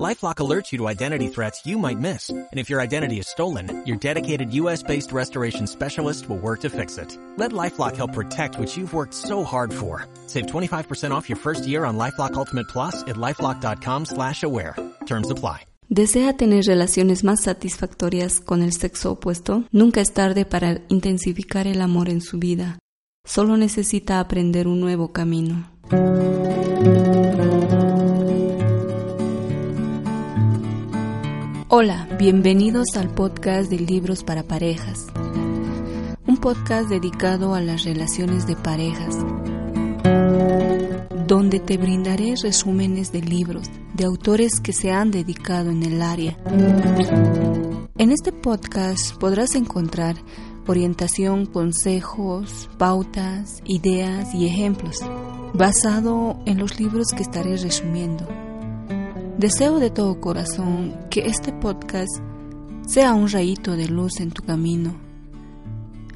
LifeLock alerts you to identity threats you might miss. And if your identity is stolen, your dedicated U.S.-based restoration specialist will work to fix it. Let LifeLock help protect what you've worked so hard for. Save 25% off your first year on LifeLock Ultimate Plus at LifeLock.com slash aware. Terms apply. ¿Desea tener relaciones más satisfactorias con el sexo opuesto? Nunca es tarde para intensificar el amor en su vida. Solo necesita aprender un nuevo camino. Hola, bienvenidos al podcast de Libros para Parejas. Un podcast dedicado a las relaciones de parejas, donde te brindaré resúmenes de libros de autores que se han dedicado en el área. En este podcast podrás encontrar orientación, consejos, pautas, ideas y ejemplos, basado en los libros que estaré resumiendo. Deseo de todo corazón que este podcast sea un rayito de luz en tu camino.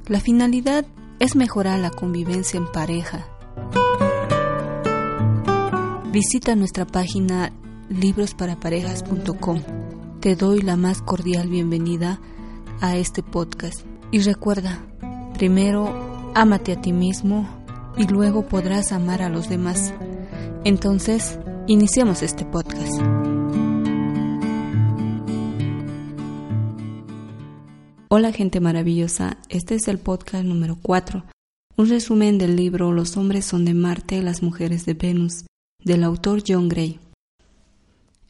La finalidad es mejorar la convivencia en pareja. Visita nuestra página librosparaparejas.com. Te doy la más cordial bienvenida a este podcast. Y recuerda, primero ámate a ti mismo y luego podrás amar a los demás. Entonces, iniciemos este podcast. Hola gente maravillosa, este es el podcast número 4, un resumen del libro Los hombres son de Marte, las mujeres de Venus, del autor John Gray.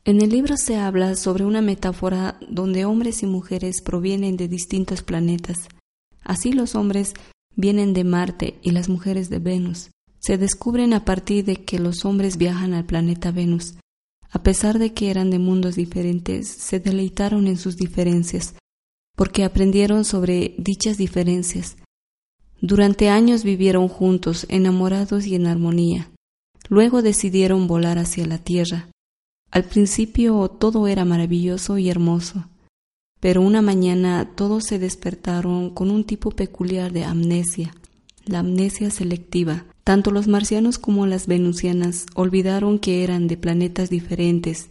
En el libro se habla sobre una metáfora donde hombres y mujeres provienen de distintos planetas. Así los hombres vienen de Marte y las mujeres de Venus. Se descubren a partir de que los hombres viajan al planeta Venus. A pesar de que eran de mundos diferentes, se deleitaron en sus diferencias porque aprendieron sobre dichas diferencias. Durante años vivieron juntos, enamorados y en armonía. Luego decidieron volar hacia la Tierra. Al principio todo era maravilloso y hermoso, pero una mañana todos se despertaron con un tipo peculiar de amnesia, la amnesia selectiva. Tanto los marcianos como las venusianas olvidaron que eran de planetas diferentes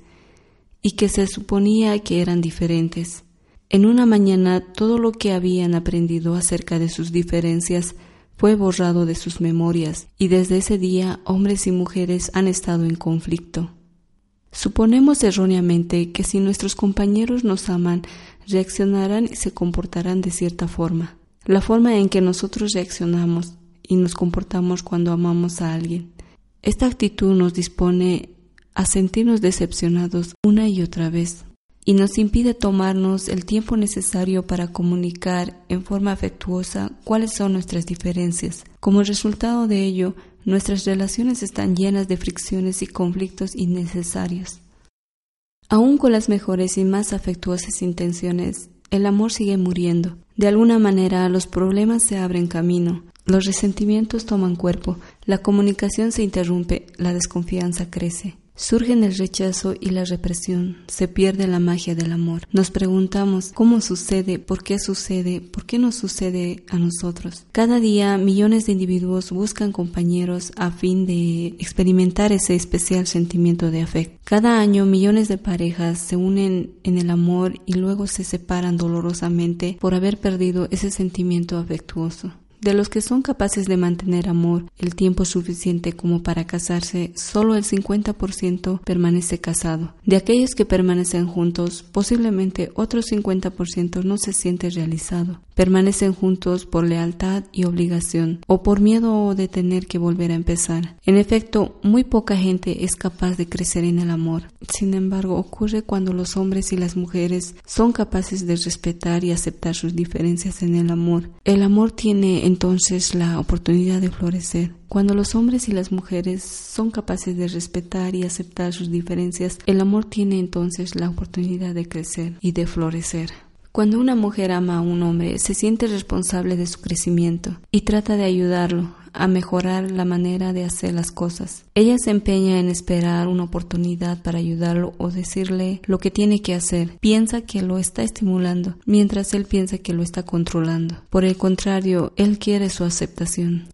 y que se suponía que eran diferentes. En una mañana todo lo que habían aprendido acerca de sus diferencias fue borrado de sus memorias y desde ese día hombres y mujeres han estado en conflicto. Suponemos erróneamente que si nuestros compañeros nos aman, reaccionarán y se comportarán de cierta forma. La forma en que nosotros reaccionamos y nos comportamos cuando amamos a alguien. Esta actitud nos dispone a sentirnos decepcionados una y otra vez y nos impide tomarnos el tiempo necesario para comunicar en forma afectuosa cuáles son nuestras diferencias. Como resultado de ello, nuestras relaciones están llenas de fricciones y conflictos innecesarios. Aún con las mejores y más afectuosas intenciones, el amor sigue muriendo. De alguna manera los problemas se abren camino, los resentimientos toman cuerpo, la comunicación se interrumpe, la desconfianza crece. Surgen el rechazo y la represión, se pierde la magia del amor. Nos preguntamos cómo sucede, por qué sucede, por qué no sucede a nosotros. Cada día millones de individuos buscan compañeros a fin de experimentar ese especial sentimiento de afecto. Cada año millones de parejas se unen en el amor y luego se separan dolorosamente por haber perdido ese sentimiento afectuoso. De los que son capaces de mantener amor el tiempo suficiente como para casarse, solo el 50% permanece casado. De aquellos que permanecen juntos, posiblemente otro 50% no se siente realizado. Permanecen juntos por lealtad y obligación o por miedo de tener que volver a empezar. En efecto, muy poca gente es capaz de crecer en el amor. Sin embargo, ocurre cuando los hombres y las mujeres son capaces de respetar y aceptar sus diferencias en el amor. El amor tiene entonces la oportunidad de florecer. Cuando los hombres y las mujeres son capaces de respetar y aceptar sus diferencias, el amor tiene entonces la oportunidad de crecer y de florecer. Cuando una mujer ama a un hombre, se siente responsable de su crecimiento y trata de ayudarlo a mejorar la manera de hacer las cosas. Ella se empeña en esperar una oportunidad para ayudarlo o decirle lo que tiene que hacer. Piensa que lo está estimulando, mientras él piensa que lo está controlando. Por el contrario, él quiere su aceptación.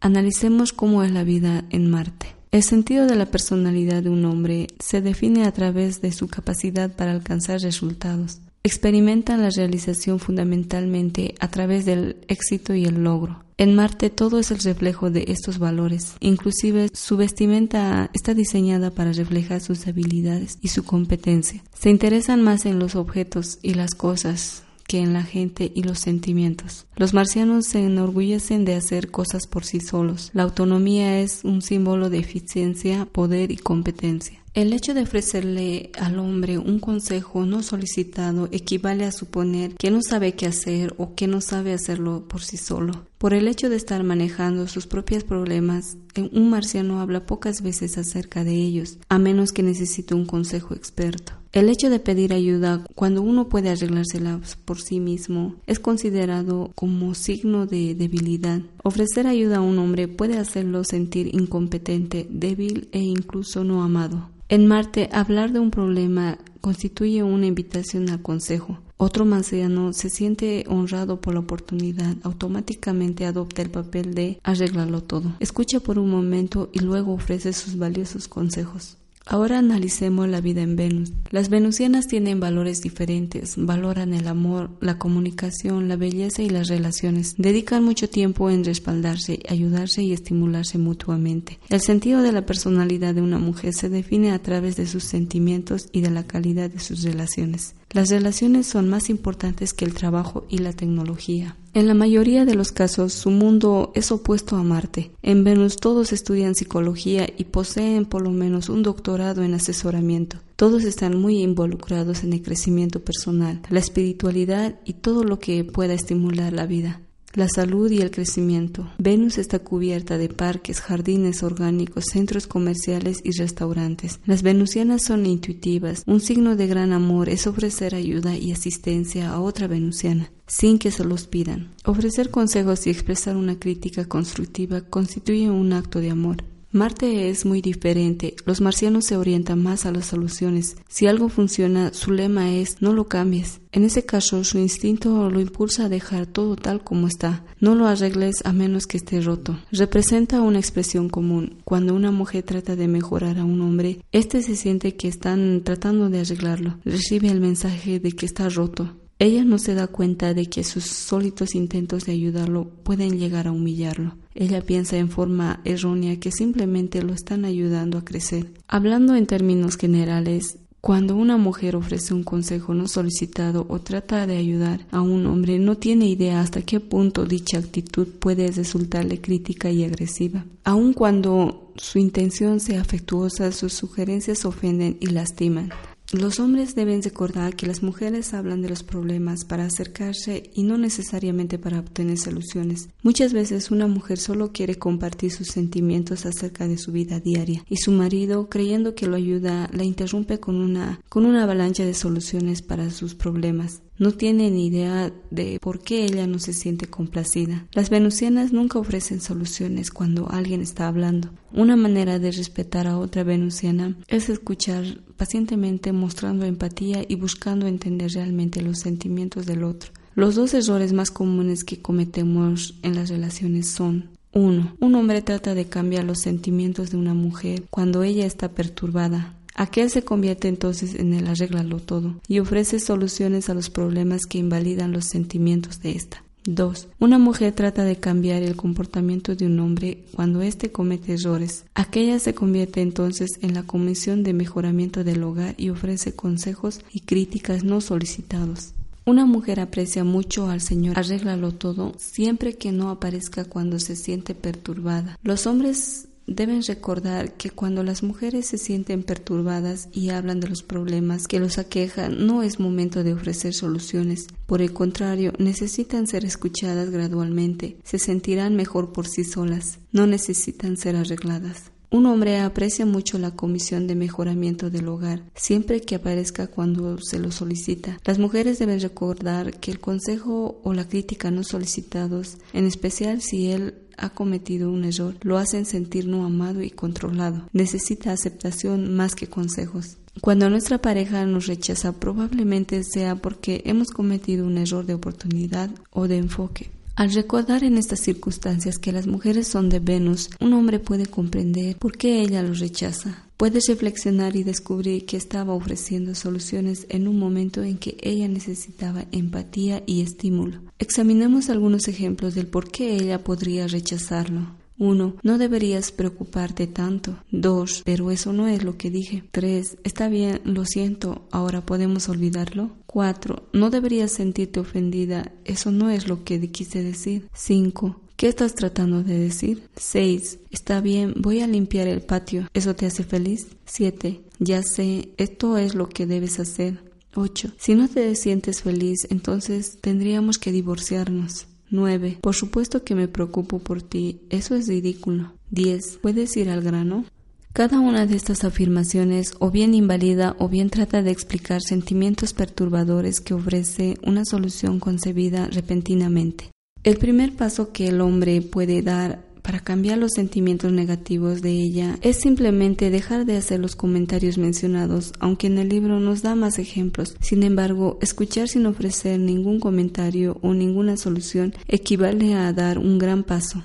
Analicemos cómo es la vida en Marte. El sentido de la personalidad de un hombre se define a través de su capacidad para alcanzar resultados experimentan la realización fundamentalmente a través del éxito y el logro. En Marte todo es el reflejo de estos valores, inclusive su vestimenta está diseñada para reflejar sus habilidades y su competencia. Se interesan más en los objetos y las cosas que en la gente y los sentimientos. Los marcianos se enorgullecen de hacer cosas por sí solos. La autonomía es un símbolo de eficiencia, poder y competencia. El hecho de ofrecerle al hombre un consejo no solicitado equivale a suponer que no sabe qué hacer o que no sabe hacerlo por sí solo. Por el hecho de estar manejando sus propios problemas, un marciano habla pocas veces acerca de ellos, a menos que necesite un consejo experto. El hecho de pedir ayuda cuando uno puede arreglárselas por sí mismo es considerado como signo de debilidad. Ofrecer ayuda a un hombre puede hacerlo sentir incompetente, débil e incluso no amado. En Marte, hablar de un problema constituye una invitación al consejo. Otro marciano se siente honrado por la oportunidad, automáticamente adopta el papel de arreglarlo todo. Escucha por un momento y luego ofrece sus valiosos consejos. Ahora analicemos la vida en Venus. Las venusianas tienen valores diferentes, valoran el amor, la comunicación, la belleza y las relaciones. Dedican mucho tiempo en respaldarse, ayudarse y estimularse mutuamente. El sentido de la personalidad de una mujer se define a través de sus sentimientos y de la calidad de sus relaciones. Las relaciones son más importantes que el trabajo y la tecnología. En la mayoría de los casos, su mundo es opuesto a Marte. En Venus todos estudian psicología y poseen por lo menos un doctorado en asesoramiento. Todos están muy involucrados en el crecimiento personal, la espiritualidad y todo lo que pueda estimular la vida la salud y el crecimiento. Venus está cubierta de parques, jardines orgánicos, centros comerciales y restaurantes. Las venusianas son intuitivas. Un signo de gran amor es ofrecer ayuda y asistencia a otra venusiana sin que se los pidan. Ofrecer consejos y expresar una crítica constructiva constituye un acto de amor. Marte es muy diferente. Los marcianos se orientan más a las soluciones. Si algo funciona, su lema es no lo cambies. En ese caso, su instinto lo impulsa a dejar todo tal como está. No lo arregles a menos que esté roto. Representa una expresión común. Cuando una mujer trata de mejorar a un hombre, éste se siente que están tratando de arreglarlo. Recibe el mensaje de que está roto. Ella no se da cuenta de que sus sólidos intentos de ayudarlo pueden llegar a humillarlo. Ella piensa en forma errónea que simplemente lo están ayudando a crecer. Hablando en términos generales, cuando una mujer ofrece un consejo no solicitado o trata de ayudar a un hombre, no tiene idea hasta qué punto dicha actitud puede resultarle crítica y agresiva. Aun cuando su intención sea afectuosa, sus sugerencias ofenden y lastiman. Los hombres deben recordar que las mujeres hablan de los problemas para acercarse y no necesariamente para obtener soluciones. Muchas veces una mujer solo quiere compartir sus sentimientos acerca de su vida diaria y su marido, creyendo que lo ayuda, la interrumpe con una, con una avalancha de soluciones para sus problemas. No tiene ni idea de por qué ella no se siente complacida. Las venusianas nunca ofrecen soluciones cuando alguien está hablando. Una manera de respetar a otra venusiana es escuchar pacientemente mostrando empatía y buscando entender realmente los sentimientos del otro. Los dos errores más comunes que cometemos en las relaciones son 1. Un hombre trata de cambiar los sentimientos de una mujer cuando ella está perturbada. Aquel se convierte entonces en el arréglalo todo y ofrece soluciones a los problemas que invalidan los sentimientos de ésta. 2. Una mujer trata de cambiar el comportamiento de un hombre cuando éste comete errores. Aquella se convierte entonces en la comisión de mejoramiento del hogar y ofrece consejos y críticas no solicitados. Una mujer aprecia mucho al Señor, arréglalo todo, siempre que no aparezca cuando se siente perturbada. Los hombres Deben recordar que cuando las mujeres se sienten perturbadas y hablan de los problemas que los aquejan, no es momento de ofrecer soluciones. Por el contrario, necesitan ser escuchadas gradualmente, se sentirán mejor por sí solas, no necesitan ser arregladas. Un hombre aprecia mucho la comisión de mejoramiento del hogar, siempre que aparezca cuando se lo solicita. Las mujeres deben recordar que el consejo o la crítica no solicitados, en especial si él ha cometido un error, lo hacen sentir no amado y controlado. Necesita aceptación más que consejos. Cuando nuestra pareja nos rechaza probablemente sea porque hemos cometido un error de oportunidad o de enfoque. Al recordar en estas circunstancias que las mujeres son de Venus, un hombre puede comprender por qué ella los rechaza. Puede reflexionar y descubrir que estaba ofreciendo soluciones en un momento en que ella necesitaba empatía y estímulo. Examinemos algunos ejemplos del por qué ella podría rechazarlo. 1. No deberías preocuparte tanto. 2. Pero eso no es lo que dije. 3. Está bien, lo siento, ahora podemos olvidarlo. 4. No deberías sentirte ofendida. Eso no es lo que quise decir. 5. ¿Qué estás tratando de decir? 6. Está bien, voy a limpiar el patio. ¿Eso te hace feliz? 7. Ya sé, esto es lo que debes hacer. 8. Si no te sientes feliz, entonces tendríamos que divorciarnos. 9. Por supuesto que me preocupo por ti. Eso es ridículo. 10. ¿Puedes ir al grano? Cada una de estas afirmaciones o bien invalida o bien trata de explicar sentimientos perturbadores que ofrece una solución concebida repentinamente. El primer paso que el hombre puede dar para cambiar los sentimientos negativos de ella es simplemente dejar de hacer los comentarios mencionados, aunque en el libro nos da más ejemplos. Sin embargo, escuchar sin ofrecer ningún comentario o ninguna solución equivale a dar un gran paso.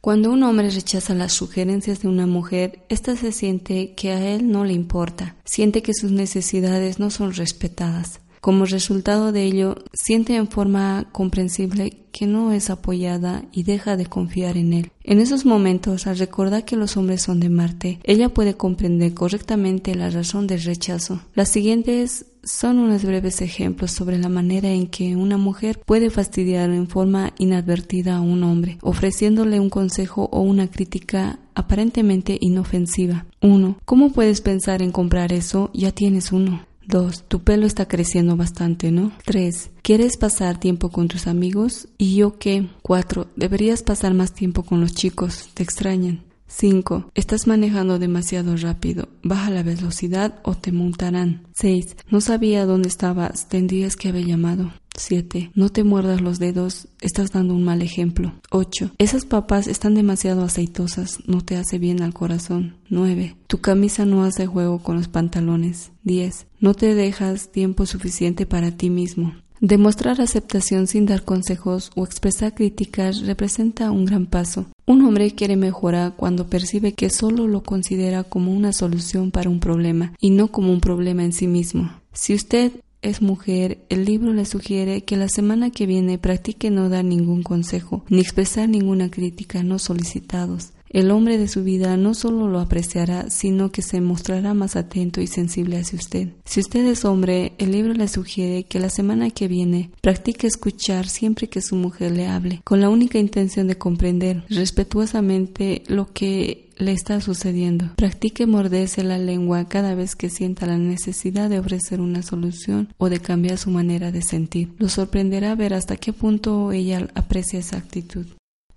Cuando un hombre rechaza las sugerencias de una mujer, ésta se siente que a él no le importa, siente que sus necesidades no son respetadas. Como resultado de ello, siente en forma comprensible que no es apoyada y deja de confiar en él. En esos momentos, al recordar que los hombres son de Marte, ella puede comprender correctamente la razón del rechazo. Las siguientes son unos breves ejemplos sobre la manera en que una mujer puede fastidiar en forma inadvertida a un hombre, ofreciéndole un consejo o una crítica aparentemente inofensiva. 1. ¿Cómo puedes pensar en comprar eso? Ya tienes uno. 2. Tu pelo está creciendo bastante, ¿no? 3. ¿Quieres pasar tiempo con tus amigos? ¿Y yo qué? 4. Deberías pasar más tiempo con los chicos. Te extrañan. 5. Estás manejando demasiado rápido. Baja la velocidad o te multarán. 6. No sabía dónde estabas. Tendrías que haber llamado. 7. No te muerdas los dedos, estás dando un mal ejemplo. 8. Esas papas están demasiado aceitosas, no te hace bien al corazón. 9. Tu camisa no hace juego con los pantalones. 10. No te dejas tiempo suficiente para ti mismo. Demostrar aceptación sin dar consejos o expresar críticas representa un gran paso. Un hombre quiere mejorar cuando percibe que solo lo considera como una solución para un problema y no como un problema en sí mismo. Si usted es mujer, el libro le sugiere que la semana que viene practique no dar ningún consejo, ni expresar ninguna crítica no solicitados. El hombre de su vida no solo lo apreciará, sino que se mostrará más atento y sensible hacia usted. Si usted es hombre, el libro le sugiere que la semana que viene practique escuchar siempre que su mujer le hable, con la única intención de comprender respetuosamente lo que le está sucediendo. Practique morderse la lengua cada vez que sienta la necesidad de ofrecer una solución o de cambiar su manera de sentir. Lo sorprenderá ver hasta qué punto ella aprecia esa actitud.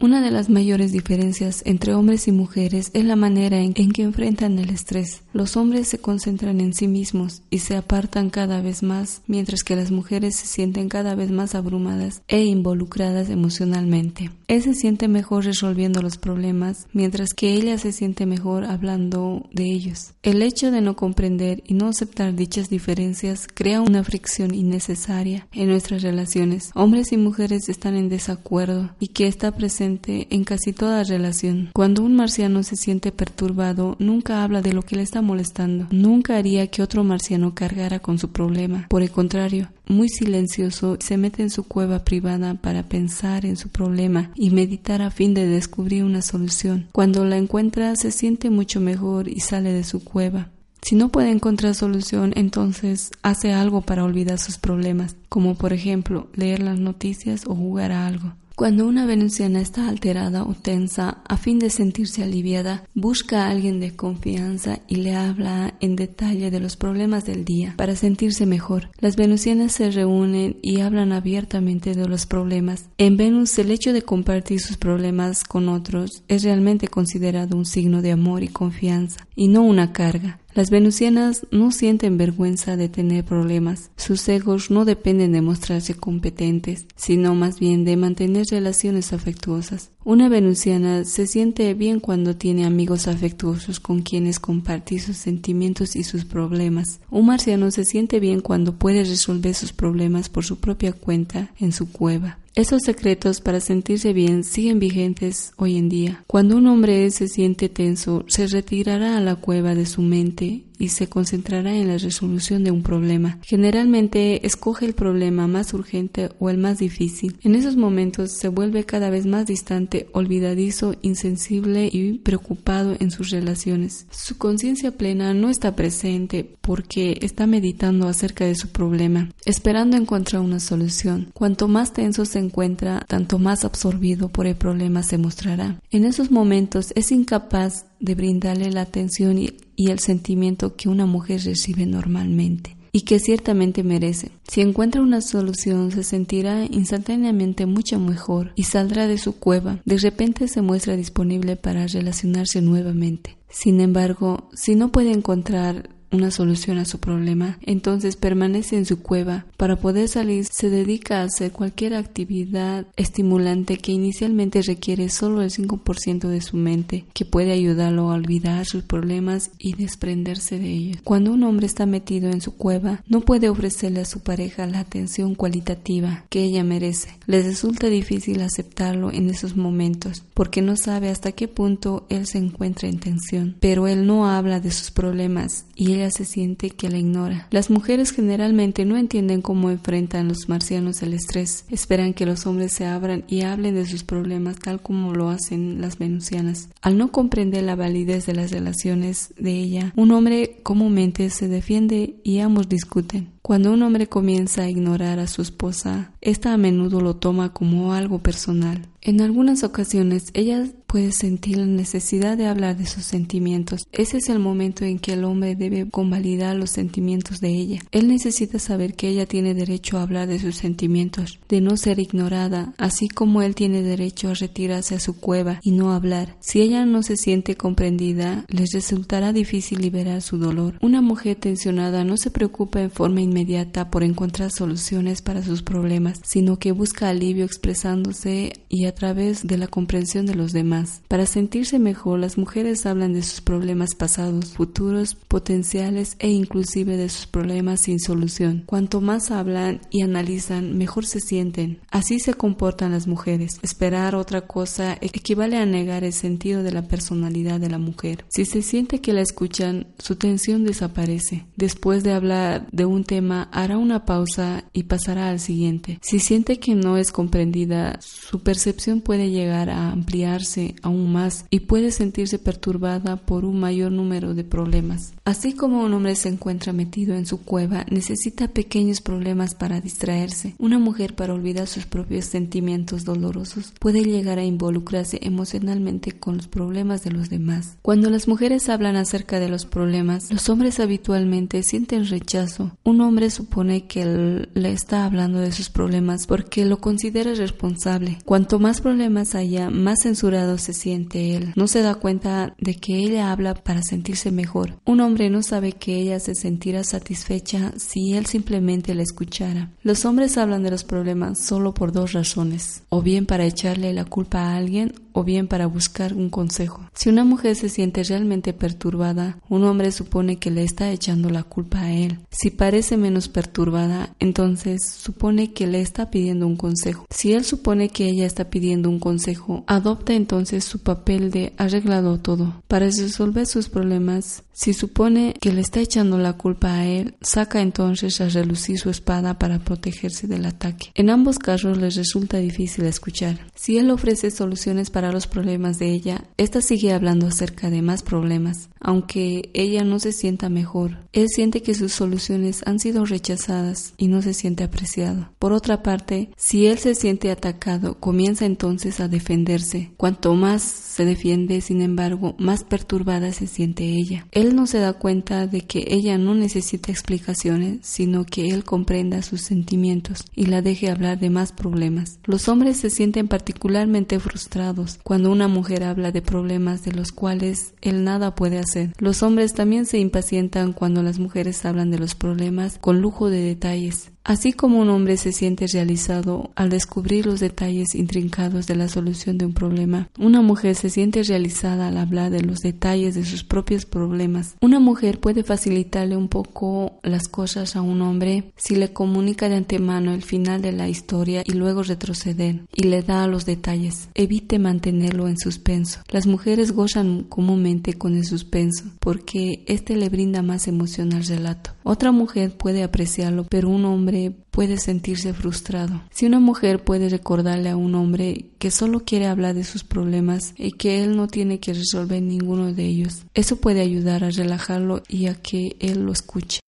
Una de las mayores diferencias entre hombres y mujeres es la manera en, que enfrentan el estrés. Los hombres se concentran en sí mismos y se apartan cada vez más, mientras que las mujeres se sienten cada vez más abrumadas e involucradas emocionalmente. Él se siente mejor resolviendo los problemas, mientras que ella se siente mejor hablando de ellos. El hecho de no comprender y no aceptar dichas diferencias crea una fricción innecesaria en nuestras relaciones. Hombres y mujeres están en desacuerdo y que está presente en casi toda relación. Cuando un marciano se siente perturbado, nunca habla de lo que le está molestando. Nunca haría que otro marciano cargara con su problema. Por el contrario, muy silencioso, se mete en su cueva privada para pensar en su problema y meditar a fin de descubrir una solución. Cuando la encuentra, se siente mucho mejor y sale de su cueva. Si no puede encontrar solución, entonces hace algo para olvidar sus problemas, como por ejemplo leer las noticias o jugar a algo. Cuando una venusiana está alterada o tensa, a fin de sentirse aliviada, busca a alguien de confianza y le habla en detalle de los problemas del día para sentirse mejor. Las venusianas se reúnen y hablan abiertamente de los problemas. En Venus, el hecho de compartir sus problemas con otros es realmente considerado un signo de amor y confianza y no una carga. Las venusianas no sienten vergüenza de tener problemas. Sus egos no dependen de mostrarse competentes, sino más bien de mantener relaciones afectuosas. Una venusiana se siente bien cuando tiene amigos afectuosos con quienes compartir sus sentimientos y sus problemas. Un marciano se siente bien cuando puede resolver sus problemas por su propia cuenta en su cueva. Esos secretos para sentirse bien siguen vigentes hoy en día. Cuando un hombre se siente tenso, se retirará a la cueva de su mente y se concentrará en la resolución de un problema. Generalmente escoge el problema más urgente o el más difícil. En esos momentos se vuelve cada vez más distante, olvidadizo, insensible y preocupado en sus relaciones. Su conciencia plena no está presente porque está meditando acerca de su problema, esperando encontrar una solución. Cuanto más tenso se encuentra, tanto más absorbido por el problema se mostrará. En esos momentos es incapaz de brindarle la atención y, el sentimiento que una mujer recibe normalmente y que ciertamente merece. Si encuentra una solución, se sentirá instantáneamente mucho mejor y saldrá de su cueva. De repente se muestra disponible para relacionarse nuevamente. Sin embargo, si no puede encontrar una solución a su problema, entonces permanece en su cueva. Para poder salir se dedica a hacer cualquier actividad estimulante que inicialmente requiere solo el 5% de su mente, que puede ayudarlo a olvidar sus problemas y desprenderse de ellos. Cuando un hombre está metido en su cueva, no puede ofrecerle a su pareja la atención cualitativa que ella merece. Le resulta difícil aceptarlo en esos momentos, porque no sabe hasta qué punto él se encuentra en tensión. Pero él no habla de sus problemas y ella se siente que la ignora. Las mujeres generalmente no entienden cómo enfrentan los marcianos el estrés. Esperan que los hombres se abran y hablen de sus problemas tal como lo hacen las venusianas. Al no comprender la validez de las relaciones de ella, un hombre comúnmente se defiende y ambos discuten. Cuando un hombre comienza a ignorar a su esposa, ésta a menudo lo toma como algo personal. En algunas ocasiones ella puede sentir la necesidad de hablar de sus sentimientos. Ese es el momento en que el hombre debe convalidar los sentimientos de ella. Él necesita saber que ella tiene derecho a hablar de sus sentimientos, de no ser ignorada, así como él tiene derecho a retirarse a su cueva y no hablar. Si ella no se siente comprendida, les resultará difícil liberar su dolor. Una mujer tensionada no se preocupa en forma inmediata por encontrar soluciones para sus problemas, sino que busca alivio expresándose y a través de la comprensión de los demás. Para sentirse mejor, las mujeres hablan de sus problemas pasados, futuros, potenciales e inclusive de sus problemas sin solución. Cuanto más hablan y analizan, mejor se sienten. Así se comportan las mujeres. Esperar otra cosa equivale a negar el sentido de la personalidad de la mujer. Si se siente que la escuchan, su tensión desaparece. Después de hablar de un tema, hará una pausa y pasará al siguiente. Si siente que no es comprendida, su percepción puede llegar a ampliarse aún más y puede sentirse perturbada por un mayor número de problemas. Así como un hombre se encuentra metido en su cueva, necesita pequeños problemas para distraerse. Una mujer para olvidar sus propios sentimientos dolorosos puede llegar a involucrarse emocionalmente con los problemas de los demás. Cuando las mujeres hablan acerca de los problemas, los hombres habitualmente sienten rechazo. Un supone que le está hablando de sus problemas porque lo considera responsable. Cuanto más problemas haya, más censurado se siente él. No se da cuenta de que ella habla para sentirse mejor. Un hombre no sabe que ella se sentirá satisfecha si él simplemente la escuchara. Los hombres hablan de los problemas solo por dos razones, o bien para echarle la culpa a alguien o bien para buscar un consejo. Si una mujer se siente realmente perturbada, un hombre supone que le está echando la culpa a él. Si parece menos perturbada, entonces supone que le está pidiendo un consejo. Si él supone que ella está pidiendo un consejo, adopta entonces su papel de arreglado todo. Para resolver sus problemas, si supone que le está echando la culpa a él, saca entonces a relucir su espada para protegerse del ataque. En ambos casos les resulta difícil escuchar. Si él ofrece soluciones para para los problemas de ella, ésta sigue hablando acerca de más problemas, aunque ella no se sienta mejor. Él siente que sus soluciones han sido rechazadas y no se siente apreciado. Por otra parte, si él se siente atacado, comienza entonces a defenderse. Cuanto más se defiende, sin embargo, más perturbada se siente ella. Él no se da cuenta de que ella no necesita explicaciones, sino que él comprenda sus sentimientos y la deje hablar de más problemas. Los hombres se sienten particularmente frustrados cuando una mujer habla de problemas de los cuales él nada puede hacer. Los hombres también se impacientan cuando las mujeres hablan de los problemas con lujo de detalles. Así como un hombre se siente realizado al descubrir los detalles intrincados de la solución de un problema, una mujer se siente realizada al hablar de los detalles de sus propios problemas. Una mujer puede facilitarle un poco las cosas a un hombre si le comunica de antemano el final de la historia y luego retroceder y le da los detalles. Evite mantenerlo en suspenso. Las mujeres gozan comúnmente con el suspenso porque este le brinda más emoción al relato. Otra mujer puede apreciarlo, pero un hombre puede sentirse frustrado. Si una mujer puede recordarle a un hombre que solo quiere hablar de sus problemas y que él no tiene que resolver ninguno de ellos, eso puede ayudar a relajarlo y a que él lo escuche.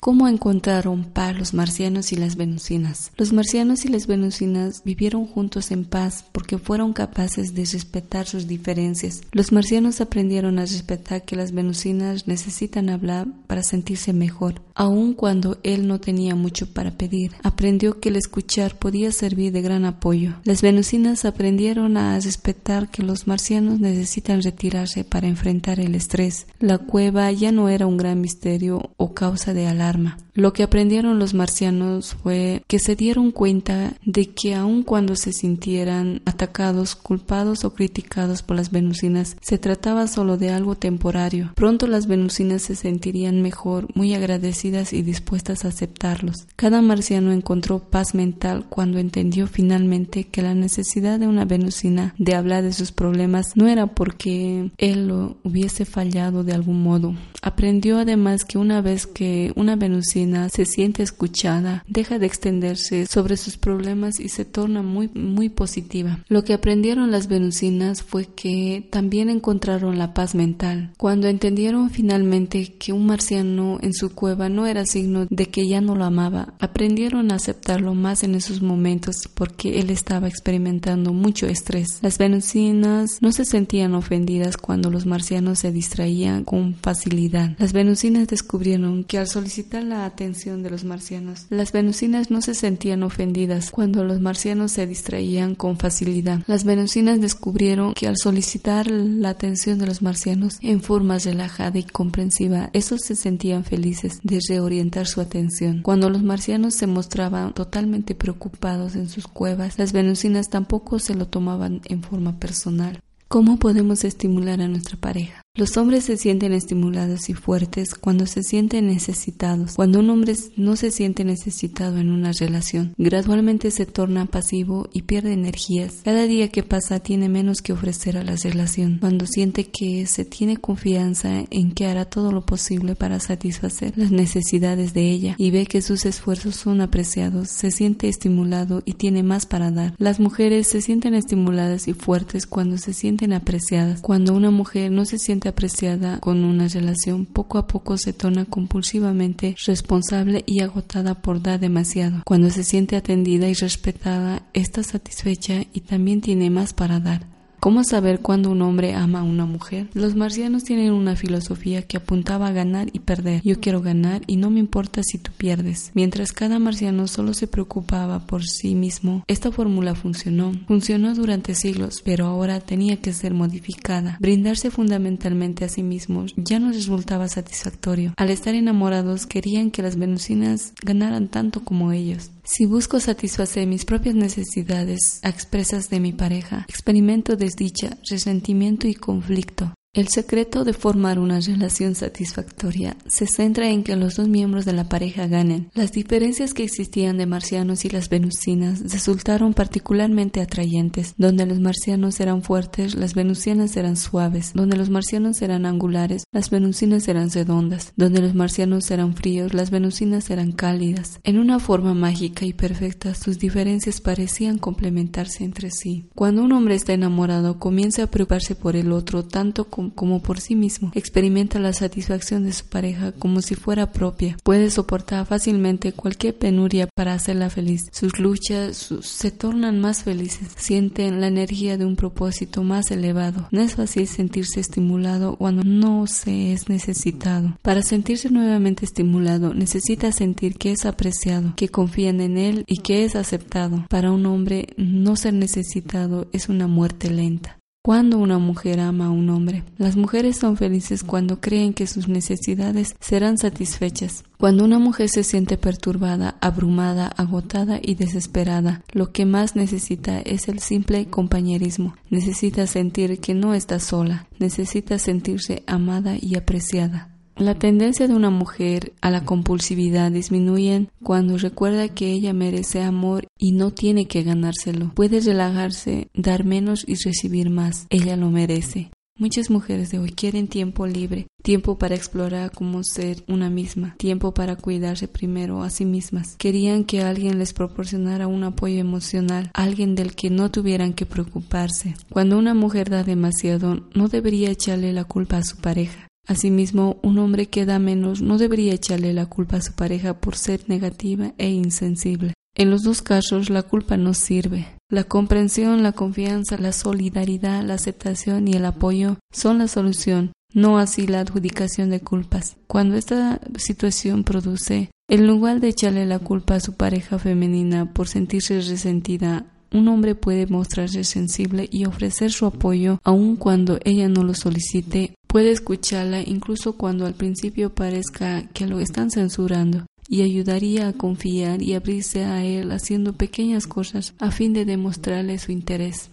¿Cómo encontraron paz los marcianos y las venusinas? Los marcianos y las venusinas vivieron juntos en paz porque fueron capaces de respetar sus diferencias. Los marcianos aprendieron a respetar que las venusinas necesitan hablar para sentirse mejor, aun cuando él no tenía mucho para pedir. Aprendió que el escuchar podía servir de gran apoyo. Las venusinas aprendieron a respetar que los marcianos necesitan retirarse para enfrentar el estrés. La cueva ya no era un gran misterio o causa de alarma lo que aprendieron los marcianos fue que se dieron cuenta de que aun cuando se sintieran atacados, culpados o criticados por las venusinas, se trataba solo de algo temporario. Pronto las venusinas se sentirían mejor, muy agradecidas y dispuestas a aceptarlos. Cada marciano encontró paz mental cuando entendió finalmente que la necesidad de una venusina de hablar de sus problemas no era porque él lo hubiese fallado de algún modo. Aprendió además que una vez que una venusina se siente escuchada, deja de extenderse sobre sus problemas y se torna muy, muy positiva. Lo que aprendieron las venusinas fue que también encontraron la paz mental. Cuando entendieron finalmente que un marciano en su cueva no era signo de que ya no lo amaba, aprendieron a aceptarlo más en esos momentos porque él estaba experimentando mucho estrés. Las venusinas no se sentían ofendidas cuando los marcianos se distraían con facilidad. Las venusinas descubrieron que al solicitar la atención de los marcianos. Las venusinas no se sentían ofendidas cuando los marcianos se distraían con facilidad. Las venusinas descubrieron que al solicitar la atención de los marcianos en forma relajada y comprensiva, estos se sentían felices de reorientar su atención. Cuando los marcianos se mostraban totalmente preocupados en sus cuevas, las venusinas tampoco se lo tomaban en forma personal. ¿Cómo podemos estimular a nuestra pareja? Los hombres se sienten estimulados y fuertes cuando se sienten necesitados. Cuando un hombre no se siente necesitado en una relación, gradualmente se torna pasivo y pierde energías. Cada día que pasa tiene menos que ofrecer a la relación. Cuando siente que se tiene confianza en que hará todo lo posible para satisfacer las necesidades de ella y ve que sus esfuerzos son apreciados, se siente estimulado y tiene más para dar. Las mujeres se sienten estimuladas y fuertes cuando se sienten apreciadas. Cuando una mujer no se siente apreciada con una relación, poco a poco se torna compulsivamente responsable y agotada por dar demasiado. Cuando se siente atendida y respetada, está satisfecha y también tiene más para dar. ¿Cómo saber cuándo un hombre ama a una mujer? Los marcianos tienen una filosofía que apuntaba a ganar y perder. Yo quiero ganar y no me importa si tú pierdes. Mientras cada marciano solo se preocupaba por sí mismo, esta fórmula funcionó. Funcionó durante siglos, pero ahora tenía que ser modificada. Brindarse fundamentalmente a sí mismos ya no resultaba satisfactorio. Al estar enamorados querían que las venusinas ganaran tanto como ellos. Si busco satisfacer mis propias necesidades expresas de mi pareja, experimento desdicha, resentimiento y conflicto. El secreto de formar una relación satisfactoria se centra en que los dos miembros de la pareja ganen. Las diferencias que existían de marcianos y las venusinas resultaron particularmente atrayentes. Donde los marcianos eran fuertes, las venusianas eran suaves. Donde los marcianos eran angulares, las venusinas eran redondas. Donde los marcianos eran fríos, las venusinas eran cálidas. En una forma mágica y perfecta, sus diferencias parecían complementarse entre sí. Cuando un hombre está enamorado, comienza a preocuparse por el otro tanto como por sí mismo. Experimenta la satisfacción de su pareja como si fuera propia. Puede soportar fácilmente cualquier penuria para hacerla feliz. Sus luchas se tornan más felices. Sienten la energía de un propósito más elevado. No es fácil sentirse estimulado cuando no se es necesitado. Para sentirse nuevamente estimulado, necesita sentir que es apreciado, que confían en él y que es aceptado. Para un hombre, no ser necesitado es una muerte lenta. Cuando una mujer ama a un hombre, las mujeres son felices cuando creen que sus necesidades serán satisfechas. Cuando una mujer se siente perturbada, abrumada, agotada y desesperada, lo que más necesita es el simple compañerismo. Necesita sentir que no está sola, necesita sentirse amada y apreciada. La tendencia de una mujer a la compulsividad disminuye cuando recuerda que ella merece amor y no tiene que ganárselo. Puede relajarse, dar menos y recibir más. Ella lo merece. Muchas mujeres de hoy quieren tiempo libre, tiempo para explorar cómo ser una misma, tiempo para cuidarse primero a sí mismas. Querían que alguien les proporcionara un apoyo emocional, alguien del que no tuvieran que preocuparse. Cuando una mujer da demasiado, no debería echarle la culpa a su pareja. Asimismo, un hombre que da menos no debería echarle la culpa a su pareja por ser negativa e insensible. En los dos casos la culpa no sirve. La comprensión, la confianza, la solidaridad, la aceptación y el apoyo son la solución, no así la adjudicación de culpas. Cuando esta situación produce, en lugar de echarle la culpa a su pareja femenina por sentirse resentida, un hombre puede mostrarse sensible y ofrecer su apoyo aun cuando ella no lo solicite Puede escucharla incluso cuando al principio parezca que lo están censurando y ayudaría a confiar y abrirse a él haciendo pequeñas cosas a fin de demostrarle su interés.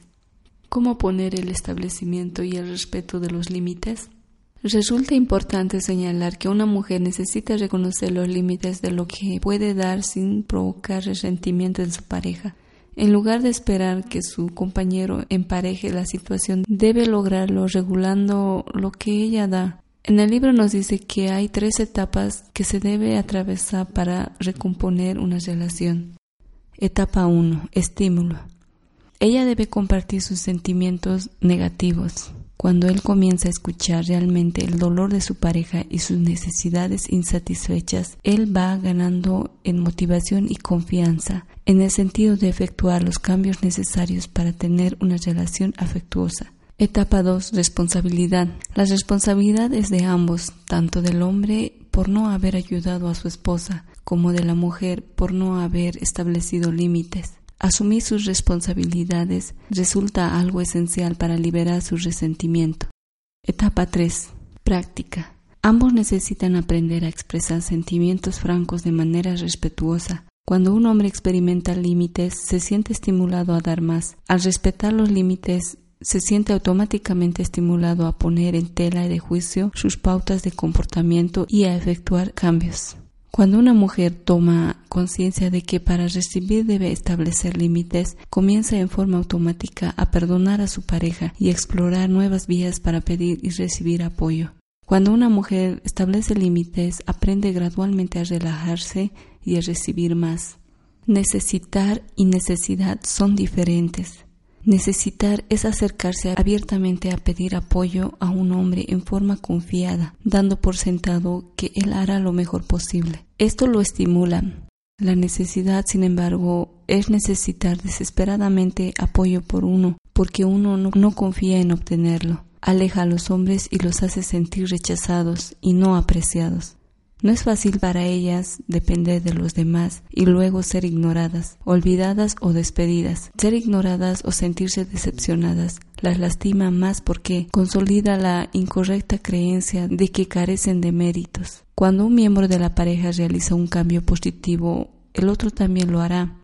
¿Cómo poner el establecimiento y el respeto de los límites? Resulta importante señalar que una mujer necesita reconocer los límites de lo que puede dar sin provocar resentimiento en su pareja. En lugar de esperar que su compañero empareje la situación, debe lograrlo regulando lo que ella da. En el libro nos dice que hay tres etapas que se debe atravesar para recomponer una relación. Etapa 1. Estímulo. Ella debe compartir sus sentimientos negativos. Cuando él comienza a escuchar realmente el dolor de su pareja y sus necesidades insatisfechas, él va ganando en motivación y confianza en el sentido de efectuar los cambios necesarios para tener una relación afectuosa. Etapa 2. Responsabilidad. La responsabilidad es de ambos, tanto del hombre por no haber ayudado a su esposa como de la mujer por no haber establecido límites. Asumir sus responsabilidades resulta algo esencial para liberar su resentimiento. Etapa 3. Práctica. Ambos necesitan aprender a expresar sentimientos francos de manera respetuosa. Cuando un hombre experimenta límites, se siente estimulado a dar más. Al respetar los límites, se siente automáticamente estimulado a poner en tela de juicio sus pautas de comportamiento y a efectuar cambios. Cuando una mujer toma conciencia de que para recibir debe establecer límites, comienza en forma automática a perdonar a su pareja y explorar nuevas vías para pedir y recibir apoyo. Cuando una mujer establece límites, aprende gradualmente a relajarse y a recibir más. Necesitar y necesidad son diferentes. Necesitar es acercarse abiertamente a pedir apoyo a un hombre en forma confiada, dando por sentado que él hará lo mejor posible. Esto lo estimula. La necesidad, sin embargo, es necesitar desesperadamente apoyo por uno, porque uno no, confía en obtenerlo. Aleja a los hombres y los hace sentir rechazados y no apreciados. No es fácil para ellas depender de los demás y luego ser ignoradas, olvidadas o despedidas. Ser ignoradas o sentirse decepcionadas las lastima más porque consolida la incorrecta creencia de que carecen de méritos. Cuando un miembro de la pareja realiza un cambio positivo, el otro también lo hará.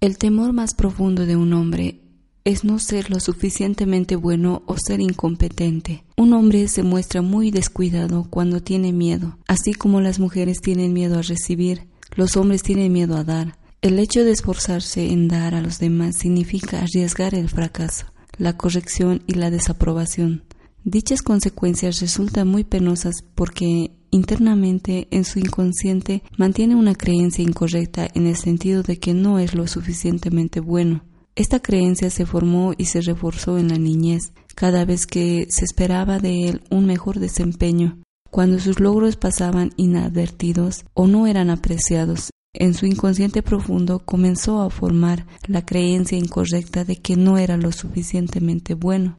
El temor más profundo de un hombre es no ser lo suficientemente bueno o ser incompetente. Un hombre se muestra muy descuidado cuando tiene miedo, así como las mujeres tienen miedo a recibir, los hombres tienen miedo a dar. El hecho de esforzarse en dar a los demás significa arriesgar el fracaso, la corrección y la desaprobación. Dichas consecuencias resultan muy penosas porque internamente en su inconsciente mantiene una creencia incorrecta en el sentido de que no es lo suficientemente bueno. Esta creencia se formó y se reforzó en la niñez cada vez que se esperaba de él un mejor desempeño, cuando sus logros pasaban inadvertidos o no eran apreciados. En su inconsciente profundo comenzó a formar la creencia incorrecta de que no era lo suficientemente bueno.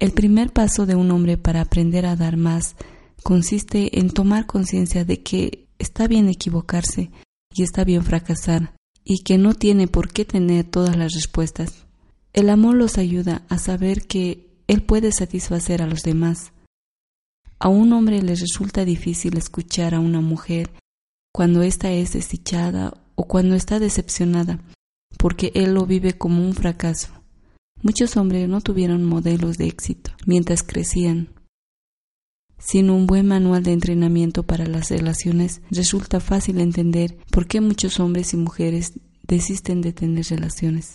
El primer paso de un hombre para aprender a dar más consiste en tomar conciencia de que está bien equivocarse y está bien fracasar y que no tiene por qué tener todas las respuestas. El amor los ayuda a saber que él puede satisfacer a los demás. A un hombre le resulta difícil escuchar a una mujer cuando ésta es desdichada o cuando está decepcionada, porque él lo vive como un fracaso. Muchos hombres no tuvieron modelos de éxito mientras crecían. Sin un buen manual de entrenamiento para las relaciones, resulta fácil entender por qué muchos hombres y mujeres desisten de tener relaciones.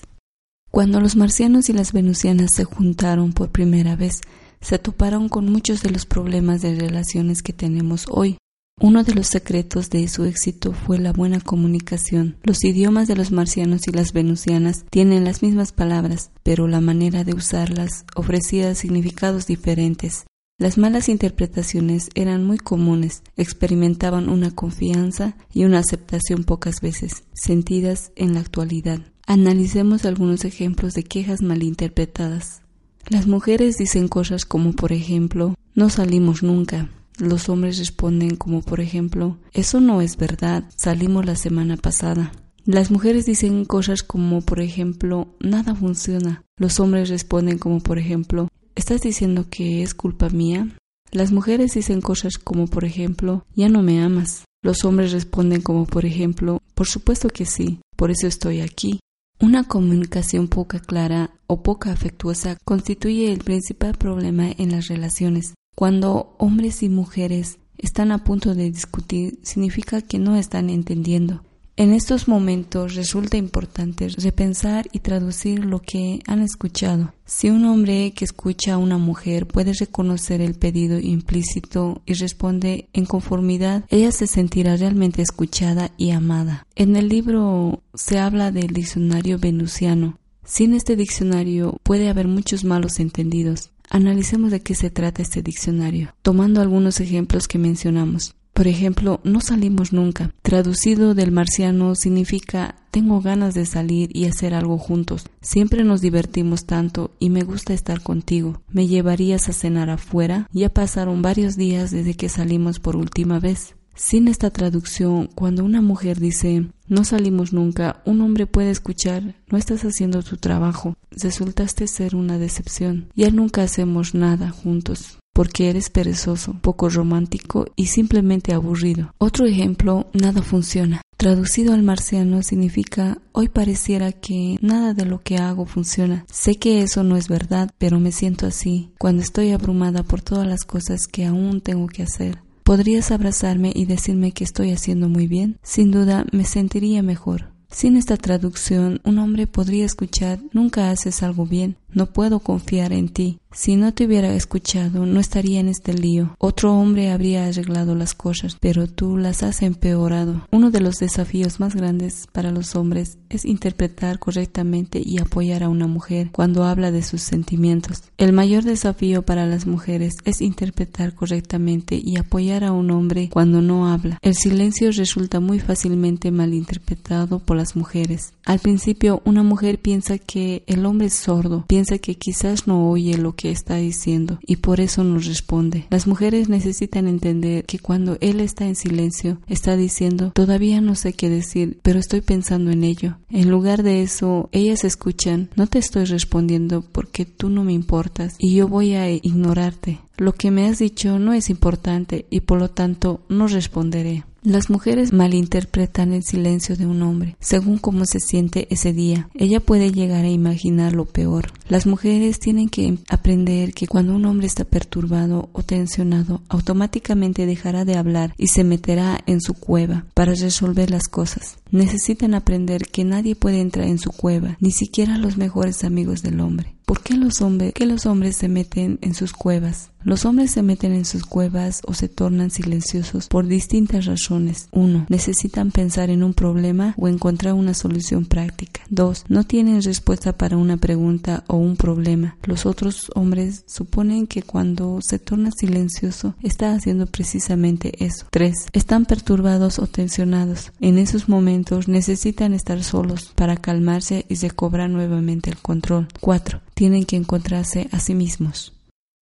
Cuando los marcianos y las venusianas se juntaron por primera vez, se toparon con muchos de los problemas de relaciones que tenemos hoy. Uno de los secretos de su éxito fue la buena comunicación. Los idiomas de los marcianos y las venusianas tienen las mismas palabras, pero la manera de usarlas ofrecía significados diferentes. Las malas interpretaciones eran muy comunes, experimentaban una confianza y una aceptación pocas veces, sentidas en la actualidad. Analicemos algunos ejemplos de quejas malinterpretadas. Las mujeres dicen cosas como por ejemplo, no salimos nunca, los hombres responden como por ejemplo, eso no es verdad, salimos la semana pasada. Las mujeres dicen cosas como por ejemplo, nada funciona. Los hombres responden como por ejemplo, ¿estás diciendo que es culpa mía? Las mujeres dicen cosas como por ejemplo, ya no me amas. Los hombres responden como por ejemplo, por supuesto que sí, por eso estoy aquí. Una comunicación poca clara o poca afectuosa constituye el principal problema en las relaciones. Cuando hombres y mujeres están a punto de discutir, significa que no están entendiendo. En estos momentos resulta importante repensar y traducir lo que han escuchado. Si un hombre que escucha a una mujer puede reconocer el pedido implícito y responde en conformidad, ella se sentirá realmente escuchada y amada. En el libro se habla del diccionario venusiano. Sin este diccionario puede haber muchos malos entendidos. Analicemos de qué se trata este diccionario, tomando algunos ejemplos que mencionamos. Por ejemplo, no salimos nunca. Traducido del marciano significa tengo ganas de salir y hacer algo juntos. Siempre nos divertimos tanto y me gusta estar contigo. ¿Me llevarías a cenar afuera? Ya pasaron varios días desde que salimos por última vez. Sin esta traducción, cuando una mujer dice no salimos nunca, un hombre puede escuchar no estás haciendo tu trabajo, resultaste ser una decepción, ya nunca hacemos nada juntos porque eres perezoso, poco romántico y simplemente aburrido. Otro ejemplo, nada funciona. Traducido al marciano significa hoy pareciera que nada de lo que hago funciona. Sé que eso no es verdad, pero me siento así cuando estoy abrumada por todas las cosas que aún tengo que hacer. ¿Podrías abrazarme y decirme que estoy haciendo muy bien? Sin duda me sentiría mejor. Sin esta traducción, un hombre podría escuchar Nunca haces algo bien, no puedo confiar en ti. Si no te hubiera escuchado, no estaría en este lío. Otro hombre habría arreglado las cosas, pero tú las has empeorado. Uno de los desafíos más grandes para los hombres es interpretar correctamente y apoyar a una mujer cuando habla de sus sentimientos. El mayor desafío para las mujeres es interpretar correctamente y apoyar a un hombre cuando no habla. El silencio resulta muy fácilmente malinterpretado por las mujeres. Al principio, una mujer piensa que el hombre es sordo, piensa que quizás no oye lo que está diciendo y por eso nos responde. Las mujeres necesitan entender que cuando él está en silencio, está diciendo, todavía no sé qué decir, pero estoy pensando en ello. En lugar de eso, ellas escuchan, no te estoy respondiendo porque tú no me importas y yo voy a ignorarte. Lo que me has dicho no es importante y por lo tanto no responderé. Las mujeres malinterpretan el silencio de un hombre según cómo se siente ese día. Ella puede llegar a imaginar lo peor. Las mujeres tienen que aprender que cuando un hombre está perturbado o tensionado, automáticamente dejará de hablar y se meterá en su cueva para resolver las cosas. Necesitan aprender que nadie puede entrar en su cueva, ni siquiera los mejores amigos del hombre. ¿Por qué los hombres, qué los hombres se meten en sus cuevas? Los hombres se meten en sus cuevas o se tornan silenciosos por distintas razones. 1. Necesitan pensar en un problema o encontrar una solución práctica. 2. No tienen respuesta para una pregunta o un problema. Los otros hombres suponen que cuando se torna silencioso está haciendo precisamente eso. 3. Están perturbados o tensionados. En esos momentos necesitan estar solos para calmarse y recobrar nuevamente el control. 4 tienen que encontrarse a sí mismos.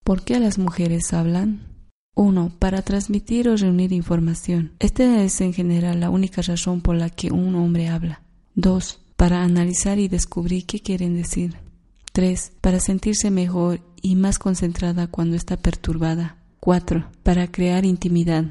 ¿Por qué las mujeres hablan? 1. Para transmitir o reunir información. Esta es en general la única razón por la que un hombre habla. 2. Para analizar y descubrir qué quieren decir. 3. Para sentirse mejor y más concentrada cuando está perturbada. 4. Para crear intimidad.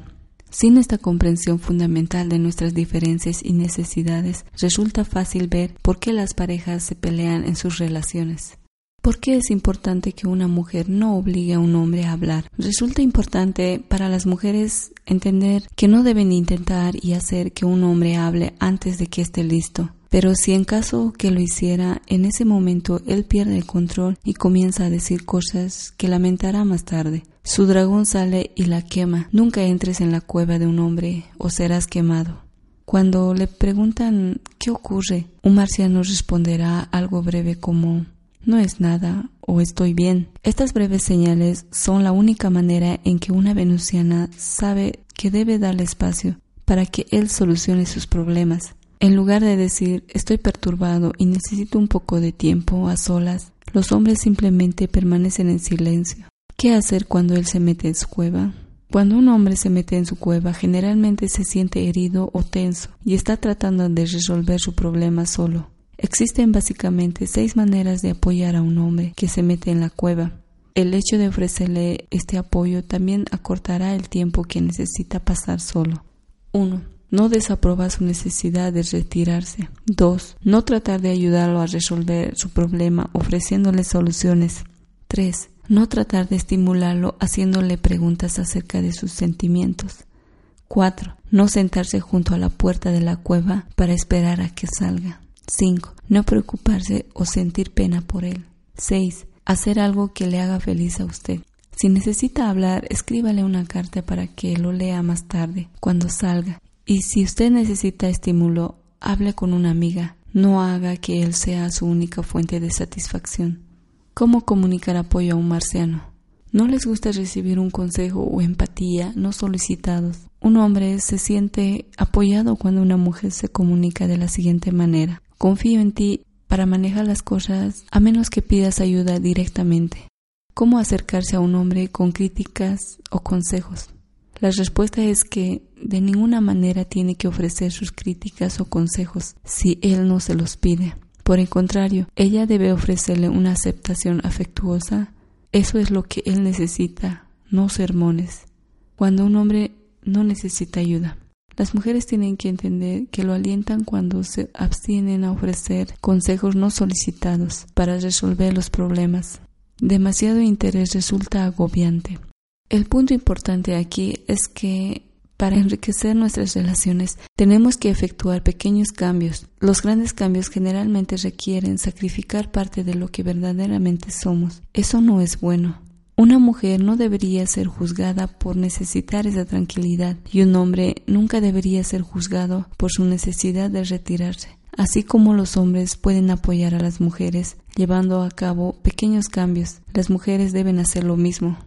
Sin esta comprensión fundamental de nuestras diferencias y necesidades, resulta fácil ver por qué las parejas se pelean en sus relaciones. ¿Por qué es importante que una mujer no obligue a un hombre a hablar? Resulta importante para las mujeres entender que no deben intentar y hacer que un hombre hable antes de que esté listo. Pero si en caso que lo hiciera, en ese momento él pierde el control y comienza a decir cosas que lamentará más tarde. Su dragón sale y la quema. Nunca entres en la cueva de un hombre o serás quemado. Cuando le preguntan qué ocurre, un marciano responderá algo breve como no es nada o estoy bien. Estas breves señales son la única manera en que una venusiana sabe que debe darle espacio para que él solucione sus problemas. En lugar de decir estoy perturbado y necesito un poco de tiempo a solas, los hombres simplemente permanecen en silencio. ¿Qué hacer cuando él se mete en su cueva? Cuando un hombre se mete en su cueva, generalmente se siente herido o tenso y está tratando de resolver su problema solo. Existen básicamente seis maneras de apoyar a un hombre que se mete en la cueva. El hecho de ofrecerle este apoyo también acortará el tiempo que necesita pasar solo. 1. No desaprobar su necesidad de retirarse. 2. No tratar de ayudarlo a resolver su problema ofreciéndole soluciones. 3. No tratar de estimularlo haciéndole preguntas acerca de sus sentimientos. 4. No sentarse junto a la puerta de la cueva para esperar a que salga. 5. No preocuparse o sentir pena por él. 6. Hacer algo que le haga feliz a usted. Si necesita hablar, escríbale una carta para que lo lea más tarde, cuando salga. Y si usted necesita estímulo, hable con una amiga. No haga que él sea su única fuente de satisfacción. ¿Cómo comunicar apoyo a un marciano? No les gusta recibir un consejo o empatía no solicitados. Un hombre se siente apoyado cuando una mujer se comunica de la siguiente manera. Confío en ti para manejar las cosas a menos que pidas ayuda directamente. ¿Cómo acercarse a un hombre con críticas o consejos? La respuesta es que de ninguna manera tiene que ofrecer sus críticas o consejos si él no se los pide. Por el contrario, ella debe ofrecerle una aceptación afectuosa. Eso es lo que él necesita, no sermones. Cuando un hombre no necesita ayuda. Las mujeres tienen que entender que lo alientan cuando se abstienen a ofrecer consejos no solicitados para resolver los problemas. Demasiado interés resulta agobiante. El punto importante aquí es que para enriquecer nuestras relaciones tenemos que efectuar pequeños cambios. Los grandes cambios generalmente requieren sacrificar parte de lo que verdaderamente somos. Eso no es bueno. Una mujer no debería ser juzgada por necesitar esa tranquilidad y un hombre nunca debería ser juzgado por su necesidad de retirarse. Así como los hombres pueden apoyar a las mujeres llevando a cabo pequeños cambios, las mujeres deben hacer lo mismo.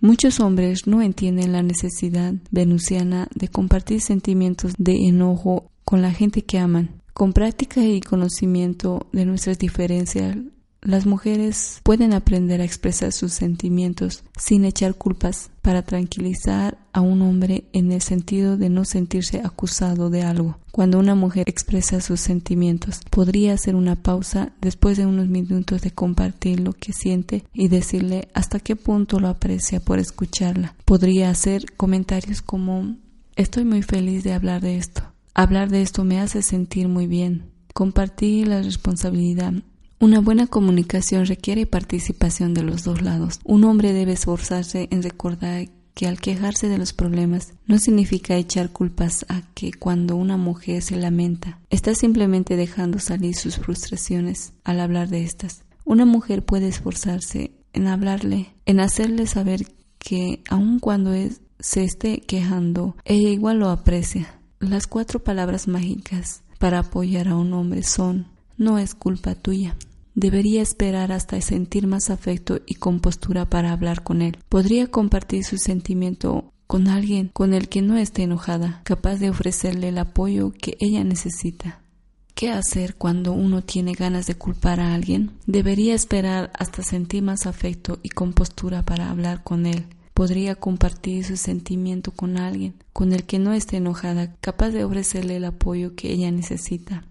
Muchos hombres no entienden la necesidad venusiana de compartir sentimientos de enojo con la gente que aman. Con práctica y conocimiento de nuestras diferencias, Las mujeres pueden aprender a expresar sus sentimientos sin echar culpas para tranquilizar a un hombre en el sentido de no sentirse acusado de algo. Cuando una mujer expresa sus sentimientos, podría hacer una pausa después de unos minutos de compartir lo que siente y decirle hasta qué punto lo aprecia por escucharla. Podría hacer comentarios como estoy muy feliz de hablar de esto. Hablar de esto me hace sentir muy bien. Compartir la responsabilidad una buena comunicación requiere participación de los dos lados. Un hombre debe esforzarse en recordar que al quejarse de los problemas no significa echar culpas a que cuando una mujer se lamenta, está simplemente dejando salir sus frustraciones al hablar de estas. Una mujer puede esforzarse en hablarle, en hacerle saber que aun cuando se esté quejando, ella igual lo aprecia. Las cuatro palabras mágicas para apoyar a un hombre son no es culpa tuya. Debería esperar hasta sentir más afecto y compostura para hablar con él. Podría compartir su sentimiento con alguien con el que no esté enojada, capaz de ofrecerle el apoyo que ella necesita. ¿Qué hacer cuando uno tiene ganas de culpar a alguien? Debería esperar hasta sentir más afecto y compostura para hablar con él. Podría compartir su sentimiento con alguien con el que no esté enojada, capaz de ofrecerle el apoyo que ella necesita.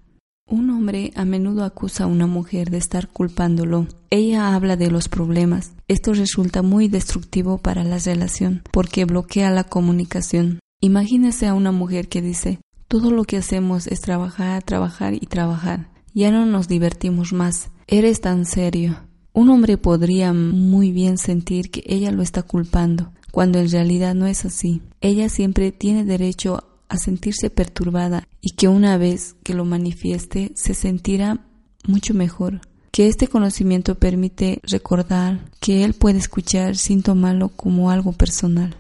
Un hombre a menudo acusa a una mujer de estar culpándolo. Ella habla de los problemas. Esto resulta muy destructivo para la relación porque bloquea la comunicación. Imagínese a una mujer que dice, todo lo que hacemos es trabajar, trabajar y trabajar. Ya no nos divertimos más. Eres tan serio. Un hombre podría muy bien sentir que ella lo está culpando, cuando en realidad no es así. Ella siempre tiene derecho a sentirse perturbada y que una vez que lo manifieste se sentirá mucho mejor. Que este conocimiento permite recordar que él puede escuchar sin tomarlo como algo personal.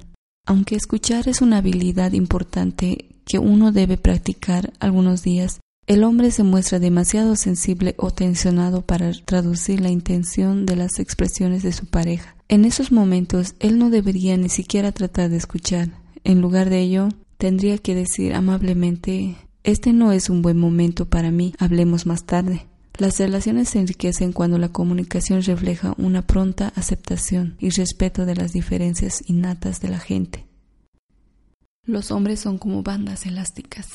Aunque escuchar es una habilidad importante que uno debe practicar algunos días, el hombre se muestra demasiado sensible o tensionado para traducir la intención de las expresiones de su pareja. En esos momentos, él no debería ni siquiera tratar de escuchar. En lugar de ello, Tendría que decir amablemente, este no es un buen momento para mí, hablemos más tarde. Las relaciones se enriquecen cuando la comunicación refleja una pronta aceptación y respeto de las diferencias innatas de la gente. Los hombres son como bandas elásticas.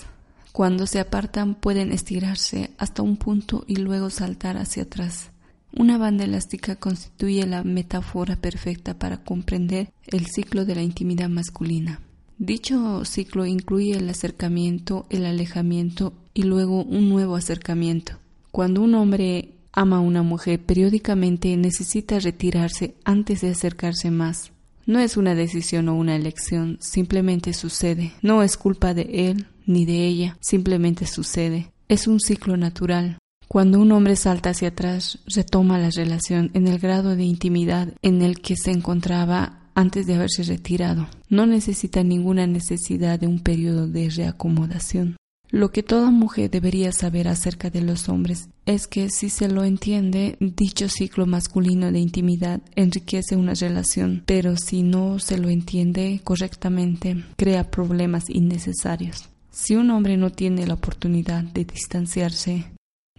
Cuando se apartan pueden estirarse hasta un punto y luego saltar hacia atrás. Una banda elástica constituye la metáfora perfecta para comprender el ciclo de la intimidad masculina. Dicho ciclo incluye el acercamiento, el alejamiento y luego un nuevo acercamiento. Cuando un hombre ama a una mujer, periódicamente necesita retirarse antes de acercarse más. No es una decisión o una elección, simplemente sucede. No es culpa de él ni de ella, simplemente sucede. Es un ciclo natural. Cuando un hombre salta hacia atrás, retoma la relación en el grado de intimidad en el que se encontraba antes de haberse retirado. No necesita ninguna necesidad de un periodo de reacomodación. Lo que toda mujer debería saber acerca de los hombres es que si se lo entiende, dicho ciclo masculino de intimidad enriquece una relación, pero si no se lo entiende correctamente, crea problemas innecesarios. Si un hombre no tiene la oportunidad de distanciarse,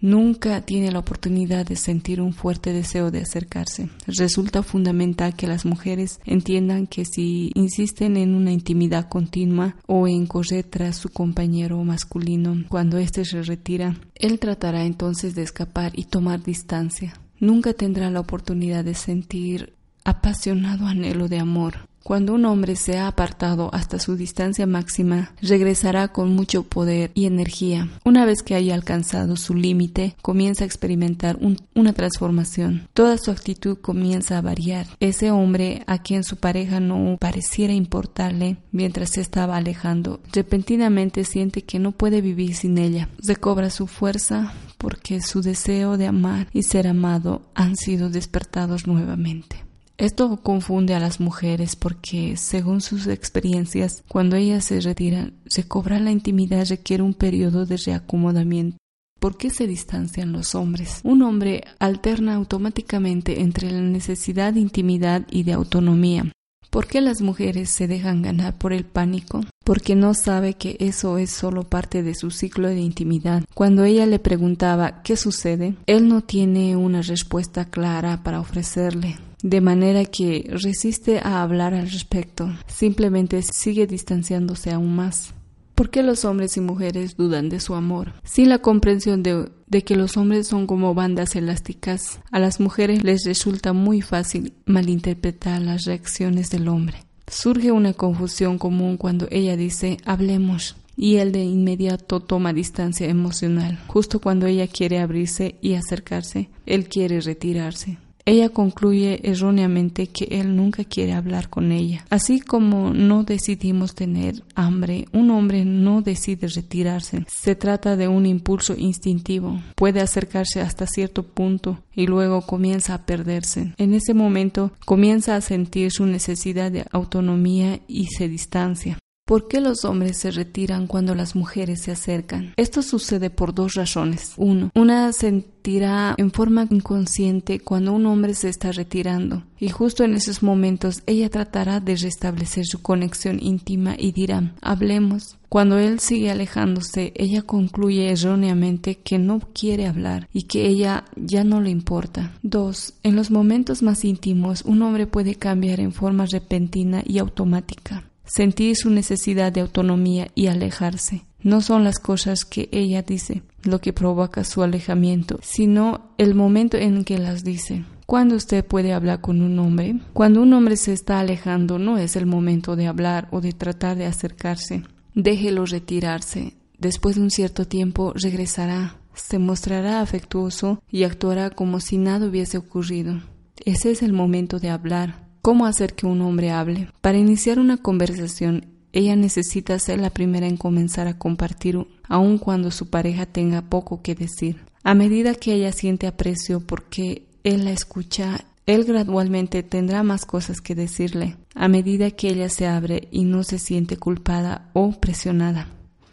nunca tiene la oportunidad de sentir un fuerte deseo de acercarse. Resulta fundamental que las mujeres entiendan que si insisten en una intimidad continua o en correr tras su compañero masculino cuando éste se retira, él tratará entonces de escapar y tomar distancia. Nunca tendrá la oportunidad de sentir apasionado anhelo de amor. Cuando un hombre se ha apartado hasta su distancia máxima, regresará con mucho poder y energía. Una vez que haya alcanzado su límite, comienza a experimentar una transformación. Toda su actitud comienza a variar. Ese hombre a quien su pareja no pareciera importarle mientras se estaba alejando, repentinamente siente que no puede vivir sin ella. Recobra su fuerza porque su deseo de amar y ser amado han sido despertados nuevamente. Esto confunde a las mujeres porque, según sus experiencias, cuando ellas se retiran, recobrar la intimidad requiere un periodo de reacomodamiento. ¿Por qué se distancian los hombres? Un hombre alterna automáticamente entre la necesidad de intimidad y de autonomía. ¿Por qué las mujeres se dejan ganar por el pánico? Porque no sabe que eso es solo parte de su ciclo de intimidad. Cuando ella le preguntaba ¿qué sucede? Él no tiene una respuesta clara para ofrecerle de manera que resiste a hablar al respecto, simplemente sigue distanciándose aún más. ¿Por qué los hombres y mujeres dudan de su amor? Sin la comprensión de, que los hombres son como bandas elásticas, a las mujeres les resulta muy fácil malinterpretar las reacciones del hombre. Surge una confusión común cuando ella dice hablemos y él de inmediato toma distancia emocional. Justo cuando ella quiere abrirse y acercarse, él quiere retirarse. Ella concluye erróneamente que él nunca quiere hablar con ella. Así como no decidimos tener hambre, un hombre no decide retirarse. Se trata de un impulso instintivo. Puede acercarse hasta cierto punto y luego comienza a perderse. En ese momento comienza a sentir su necesidad de autonomía y se distancia. ¿Por qué los hombres se retiran cuando las mujeres se acercan? Esto sucede por dos razones. Uno, una sentirá en forma inconsciente cuando un hombre se está retirando y justo en esos momentos ella tratará de restablecer su conexión íntima y dirá, hablemos. Cuando él sigue alejándose, ella concluye erróneamente que no quiere hablar y que ella ya no le importa. Dos, en los momentos más íntimos, un hombre puede cambiar en forma repentina y automática sentir su necesidad de autonomía y alejarse. No son las cosas que ella dice lo que provoca su alejamiento, sino el momento en que las dice. Cuando usted puede hablar con un hombre? Cuando un hombre se está alejando no es el momento de hablar o de tratar de acercarse. Déjelo retirarse. Después de un cierto tiempo regresará, se mostrará afectuoso y actuará como si nada hubiese ocurrido. Ese es el momento de hablar, ¿Cómo hacer que un hombre hable? Para iniciar una conversación, ella necesita ser la primera en comenzar a compartir, aun cuando su pareja tenga poco que decir. A medida que ella siente aprecio porque él la escucha, él gradualmente tendrá más cosas que decirle, a medida que ella se abre y no se siente culpada o presionada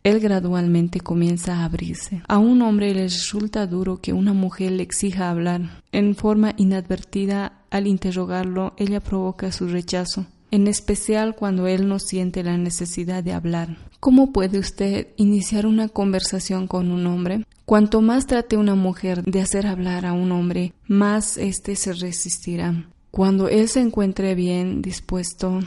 él gradualmente comienza a abrirse. A un hombre le resulta duro que una mujer le exija hablar. En forma inadvertida, al interrogarlo, ella provoca su rechazo, en especial cuando él no siente la necesidad de hablar. ¿Cómo puede usted iniciar una conversación con un hombre? Cuanto más trate una mujer de hacer hablar a un hombre, más éste se resistirá. Cuando él se encuentre bien dispuesto,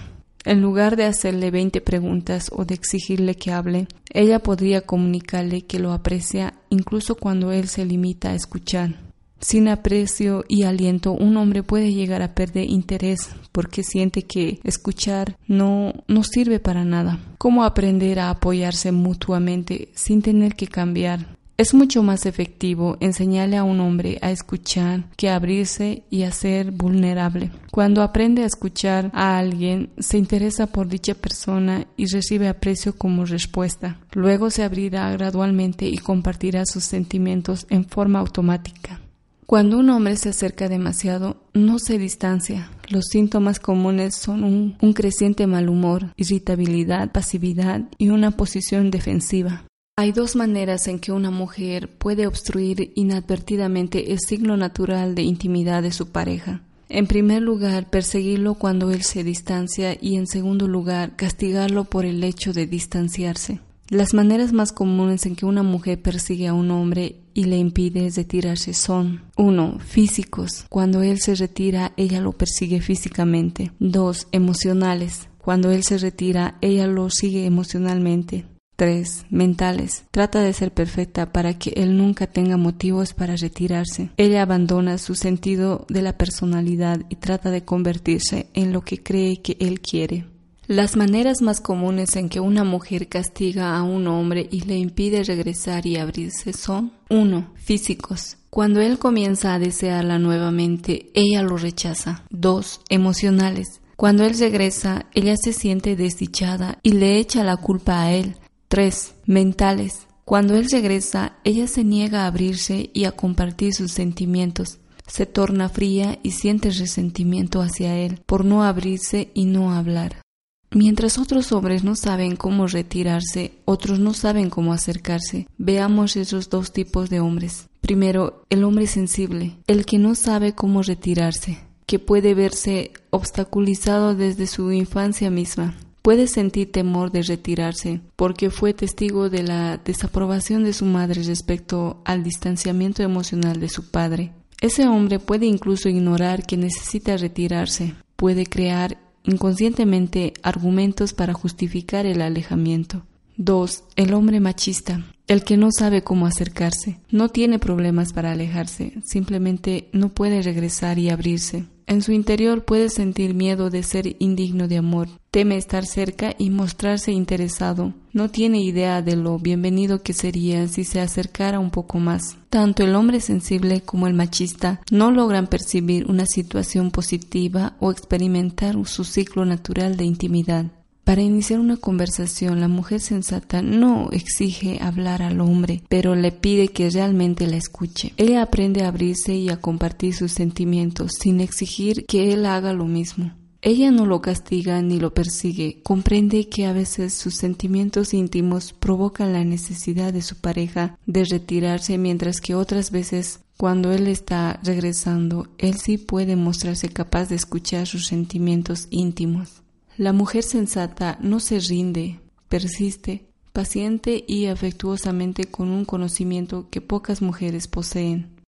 en lugar de hacerle veinte preguntas o de exigirle que hable, ella podría comunicarle que lo aprecia incluso cuando él se limita a escuchar. Sin aprecio y aliento, un hombre puede llegar a perder interés porque siente que escuchar no, no sirve para nada. ¿Cómo aprender a apoyarse mutuamente sin tener que cambiar? Es mucho más efectivo enseñarle a un hombre a escuchar que abrirse y a ser vulnerable. Cuando aprende a escuchar a alguien, se interesa por dicha persona y recibe aprecio como respuesta. Luego se abrirá gradualmente y compartirá sus sentimientos en forma automática. Cuando un hombre se acerca demasiado, no se distancia. Los síntomas comunes son un, un creciente mal humor, irritabilidad, pasividad y una posición defensiva. Hay dos maneras en que una mujer puede obstruir inadvertidamente el signo natural de intimidad de su pareja. En primer lugar, perseguirlo cuando él se distancia y en segundo lugar, castigarlo por el hecho de distanciarse. Las maneras más comunes en que una mujer persigue a un hombre y le impide retirarse son 1. Físicos. Cuando él se retira, ella lo persigue físicamente. 2. Emocionales. Cuando él se retira, ella lo sigue emocionalmente. 3. Mentales. Trata de ser perfecta para que él nunca tenga motivos para retirarse. Ella abandona su sentido de la personalidad y trata de convertirse en lo que cree que él quiere. Las maneras más comunes en que una mujer castiga a un hombre y le impide regresar y abrirse son 1. Físicos. Cuando él comienza a desearla nuevamente, ella lo rechaza. 2. Emocionales. Cuando él regresa, ella se siente desdichada y le echa la culpa a él, 3. Mentales. Cuando él regresa, ella se niega a abrirse y a compartir sus sentimientos. Se torna fría y siente resentimiento hacia él por no abrirse y no hablar. Mientras otros hombres no saben cómo retirarse, otros no saben cómo acercarse. Veamos esos dos tipos de hombres. Primero, el hombre sensible, el que no sabe cómo retirarse que puede verse obstaculizado desde su infancia misma. Puede sentir temor de retirarse porque fue testigo de la desaprobación de su madre respecto al distanciamiento emocional de su padre. Ese hombre puede incluso ignorar que necesita retirarse, puede crear inconscientemente argumentos para justificar el alejamiento. 2. El hombre machista, el que no sabe cómo acercarse, no tiene problemas para alejarse, simplemente no puede regresar y abrirse. En su interior puede sentir miedo de ser indigno de amor, teme estar cerca y mostrarse interesado, no tiene idea de lo bienvenido que sería si se acercara un poco más. Tanto el hombre sensible como el machista no logran percibir una situación positiva o experimentar su ciclo natural de intimidad. Para iniciar una conversación, la mujer sensata no exige hablar al hombre, pero le pide que realmente la escuche. Ella aprende a abrirse y a compartir sus sentimientos sin exigir que él haga lo mismo. Ella no lo castiga ni lo persigue, comprende que a veces sus sentimientos íntimos provocan la necesidad de su pareja de retirarse, mientras que otras veces, cuando él está regresando, él sí puede mostrarse capaz de escuchar sus sentimientos íntimos. La mujer sensata no se rinde, persiste, paciente y afectuosamente con un conocimiento que pocas mujeres poseen.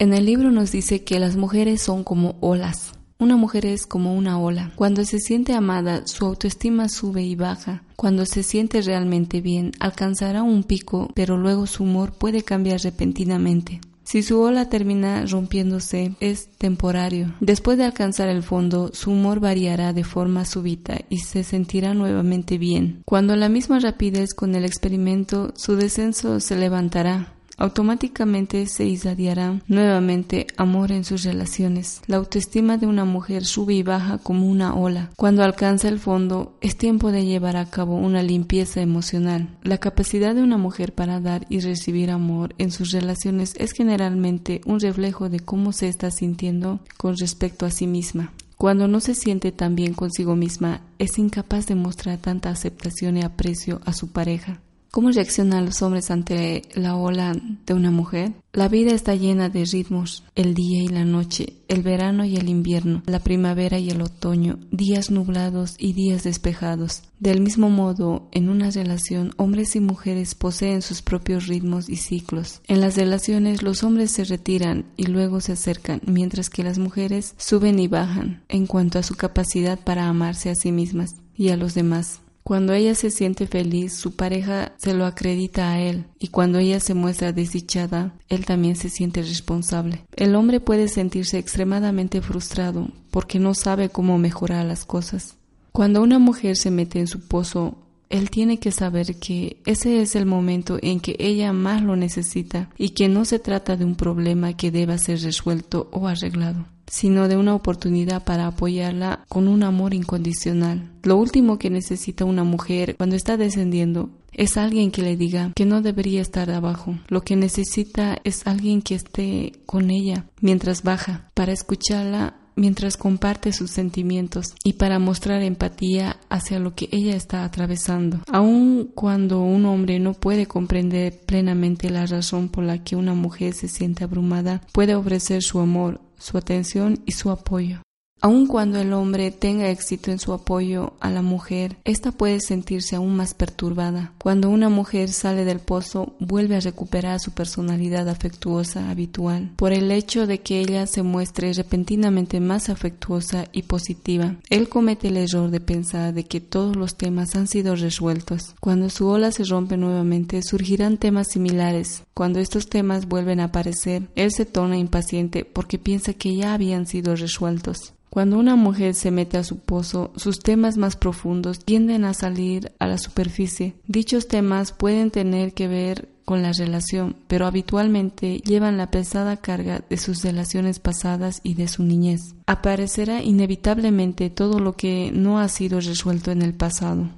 En el libro nos dice que las mujeres son como olas. Una mujer es como una ola. Cuando se siente amada, su autoestima sube y baja. Cuando se siente realmente bien, alcanzará un pico, pero luego su humor puede cambiar repentinamente. Si su ola termina rompiéndose, es temporario. Después de alcanzar el fondo, su humor variará de forma súbita y se sentirá nuevamente bien. Cuando la misma rapidez con el experimento, su descenso se levantará automáticamente se irradiará nuevamente amor en sus relaciones. La autoestima de una mujer sube y baja como una ola. Cuando alcanza el fondo, es tiempo de llevar a cabo una limpieza emocional. La capacidad de una mujer para dar y recibir amor en sus relaciones es generalmente un reflejo de cómo se está sintiendo con respecto a sí misma. Cuando no se siente tan bien consigo misma, es incapaz de mostrar tanta aceptación y aprecio a su pareja. ¿Cómo reaccionan los hombres ante la ola de una mujer? La vida está llena de ritmos, el día y la noche, el verano y el invierno, la primavera y el otoño, días nublados y días despejados. Del mismo modo, en una relación, hombres y mujeres poseen sus propios ritmos y ciclos. En las relaciones, los hombres se retiran y luego se acercan, mientras que las mujeres suben y bajan en cuanto a su capacidad para amarse a sí mismas y a los demás. Cuando ella se siente feliz, su pareja se lo acredita a él, y cuando ella se muestra desdichada, él también se siente responsable. El hombre puede sentirse extremadamente frustrado porque no sabe cómo mejorar las cosas. Cuando una mujer se mete en su pozo, él tiene que saber que ese es el momento en que ella más lo necesita y que no se trata de un problema que deba ser resuelto o arreglado sino de una oportunidad para apoyarla con un amor incondicional. Lo último que necesita una mujer cuando está descendiendo es alguien que le diga que no debería estar abajo. Lo que necesita es alguien que esté con ella mientras baja, para escucharla mientras comparte sus sentimientos y para mostrar empatía hacia lo que ella está atravesando. Aun cuando un hombre no puede comprender plenamente la razón por la que una mujer se siente abrumada, puede ofrecer su amor su atención y su apoyo. Aun cuando el hombre tenga éxito en su apoyo a la mujer, ésta puede sentirse aún más perturbada. Cuando una mujer sale del pozo, vuelve a recuperar su personalidad afectuosa habitual, por el hecho de que ella se muestre repentinamente más afectuosa y positiva. Él comete el error de pensar de que todos los temas han sido resueltos. Cuando su ola se rompe nuevamente, surgirán temas similares. Cuando estos temas vuelven a aparecer, él se torna impaciente porque piensa que ya habían sido resueltos. Cuando una mujer se mete a su pozo, sus temas más profundos tienden a salir a la superficie. Dichos temas pueden tener que ver con la relación, pero habitualmente llevan la pesada carga de sus relaciones pasadas y de su niñez. Aparecerá inevitablemente todo lo que no ha sido resuelto en el pasado.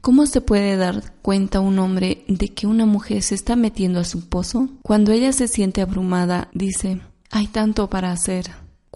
¿Cómo se puede dar cuenta un hombre de que una mujer se está metiendo a su pozo? Cuando ella se siente abrumada, dice, hay tanto para hacer,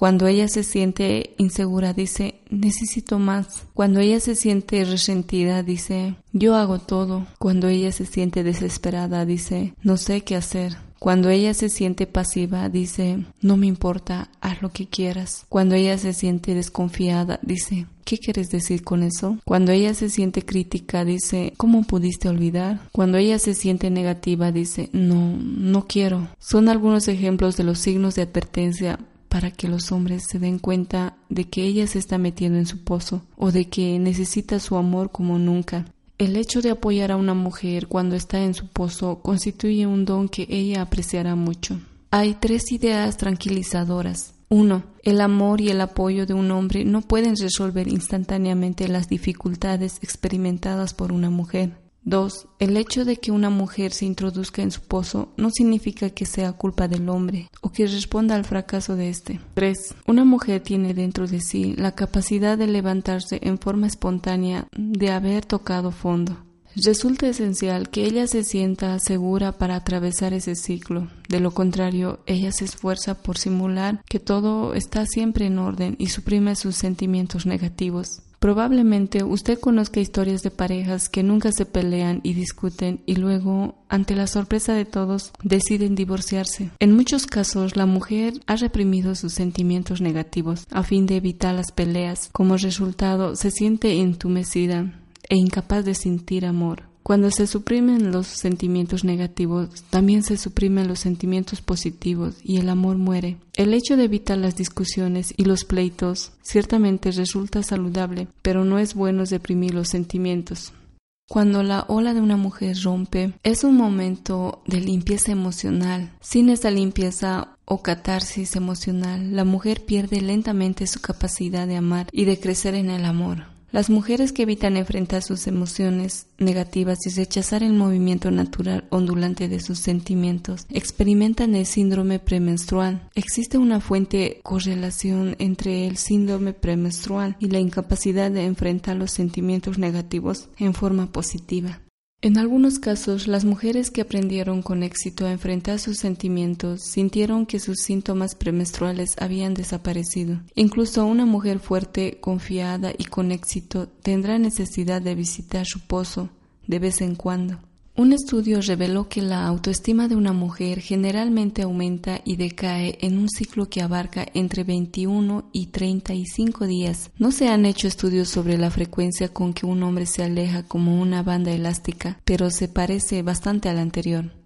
cuando ella se siente insegura, dice, necesito más. Cuando ella se siente resentida, dice, yo hago todo. Cuando ella se siente desesperada, dice, no sé qué hacer. Cuando ella se siente pasiva, dice, no me importa, haz lo que quieras. Cuando ella se siente desconfiada, dice, ¿Qué quieres decir con eso? Cuando ella se siente crítica, dice, ¿cómo pudiste olvidar? Cuando ella se siente negativa, dice, no, no quiero. Son algunos ejemplos de los signos de advertencia para que los hombres se den cuenta de que ella se está metiendo en su pozo o de que necesita su amor como nunca. El hecho de apoyar a una mujer cuando está en su pozo constituye un don que ella apreciará mucho. Hay tres ideas tranquilizadoras. 1. El amor y el apoyo de un hombre no pueden resolver instantáneamente las dificultades experimentadas por una mujer. 2. El hecho de que una mujer se introduzca en su pozo no significa que sea culpa del hombre o que responda al fracaso de éste. 3. Una mujer tiene dentro de sí la capacidad de levantarse en forma espontánea de haber tocado fondo. Resulta esencial que ella se sienta segura para atravesar ese ciclo. De lo contrario, ella se esfuerza por simular que todo está siempre en orden y suprime sus sentimientos negativos. Probablemente usted conozca historias de parejas que nunca se pelean y discuten y luego, ante la sorpresa de todos, deciden divorciarse. En muchos casos, la mujer ha reprimido sus sentimientos negativos a fin de evitar las peleas. Como resultado, se siente entumecida e incapaz de sentir amor. Cuando se suprimen los sentimientos negativos, también se suprimen los sentimientos positivos y el amor muere. El hecho de evitar las discusiones y los pleitos ciertamente resulta saludable, pero no es bueno deprimir los sentimientos. Cuando la ola de una mujer rompe, es un momento de limpieza emocional. Sin esa limpieza o catarsis emocional, la mujer pierde lentamente su capacidad de amar y de crecer en el amor. Las mujeres que evitan enfrentar sus emociones negativas y rechazar el movimiento natural ondulante de sus sentimientos experimentan el síndrome premenstrual. Existe una fuente correlación entre el síndrome premenstrual y la incapacidad de enfrentar los sentimientos negativos en forma positiva. En algunos casos, las mujeres que aprendieron con éxito a enfrentar sus sentimientos sintieron que sus síntomas premenstruales habían desaparecido. Incluso una mujer fuerte, confiada y con éxito tendrá necesidad de visitar su pozo de vez en cuando. Un estudio reveló que la autoestima de una mujer generalmente aumenta y decae en un ciclo que abarca entre 21 y 35 días. No se han hecho estudios sobre la frecuencia con que un hombre se aleja como una banda elástica, pero se parece bastante al anterior.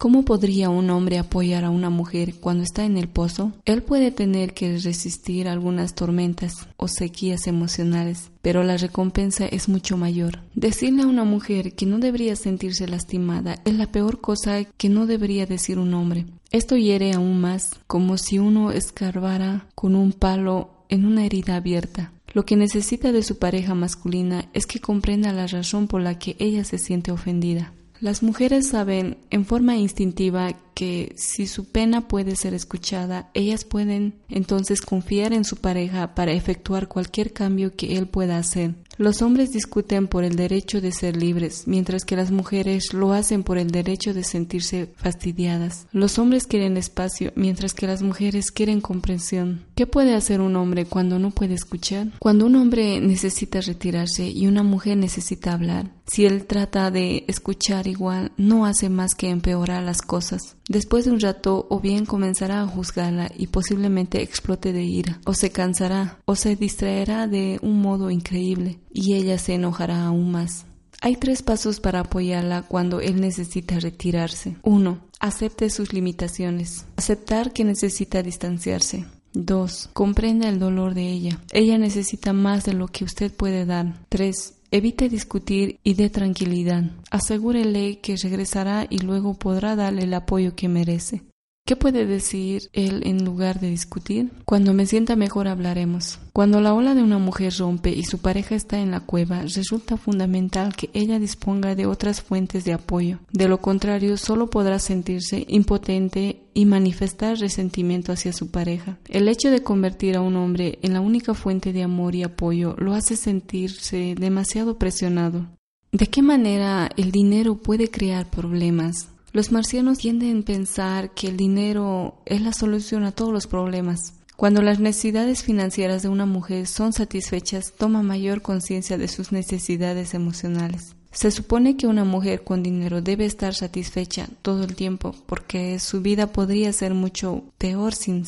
¿Cómo podría un hombre apoyar a una mujer cuando está en el pozo? Él puede tener que resistir algunas tormentas o sequías emocionales, pero la recompensa es mucho mayor. Decirle a una mujer que no debería sentirse lastimada es la peor cosa que no debería decir un hombre. Esto hiere aún más, como si uno escarbara con un palo en una herida abierta. Lo que necesita de su pareja masculina es que comprenda la razón por la que ella se siente ofendida. Las mujeres saben en forma instintiva que si su pena puede ser escuchada, ellas pueden entonces confiar en su pareja para efectuar cualquier cambio que él pueda hacer. Los hombres discuten por el derecho de ser libres, mientras que las mujeres lo hacen por el derecho de sentirse fastidiadas. Los hombres quieren espacio, mientras que las mujeres quieren comprensión. ¿Qué puede hacer un hombre cuando no puede escuchar? Cuando un hombre necesita retirarse y una mujer necesita hablar, si él trata de escuchar igual, no hace más que empeorar las cosas. Después de un rato o bien comenzará a juzgarla y posiblemente explote de ira, o se cansará, o se distraerá de un modo increíble, y ella se enojará aún más. Hay tres pasos para apoyarla cuando él necesita retirarse. 1. Acepte sus limitaciones. Aceptar que necesita distanciarse. 2. Comprenda el dolor de ella. Ella necesita más de lo que usted puede dar. 3. Evite discutir y dé tranquilidad. Asegúrele que regresará y luego podrá darle el apoyo que merece. ¿Qué puede decir él en lugar de discutir? Cuando me sienta mejor hablaremos. Cuando la ola de una mujer rompe y su pareja está en la cueva, resulta fundamental que ella disponga de otras fuentes de apoyo. De lo contrario, solo podrá sentirse impotente y manifestar resentimiento hacia su pareja. El hecho de convertir a un hombre en la única fuente de amor y apoyo lo hace sentirse demasiado presionado. ¿De qué manera el dinero puede crear problemas? Los marcianos tienden a pensar que el dinero es la solución a todos los problemas. Cuando las necesidades financieras de una mujer son satisfechas, toma mayor conciencia de sus necesidades emocionales. Se supone que una mujer con dinero debe estar satisfecha todo el tiempo porque su vida podría ser mucho peor sin,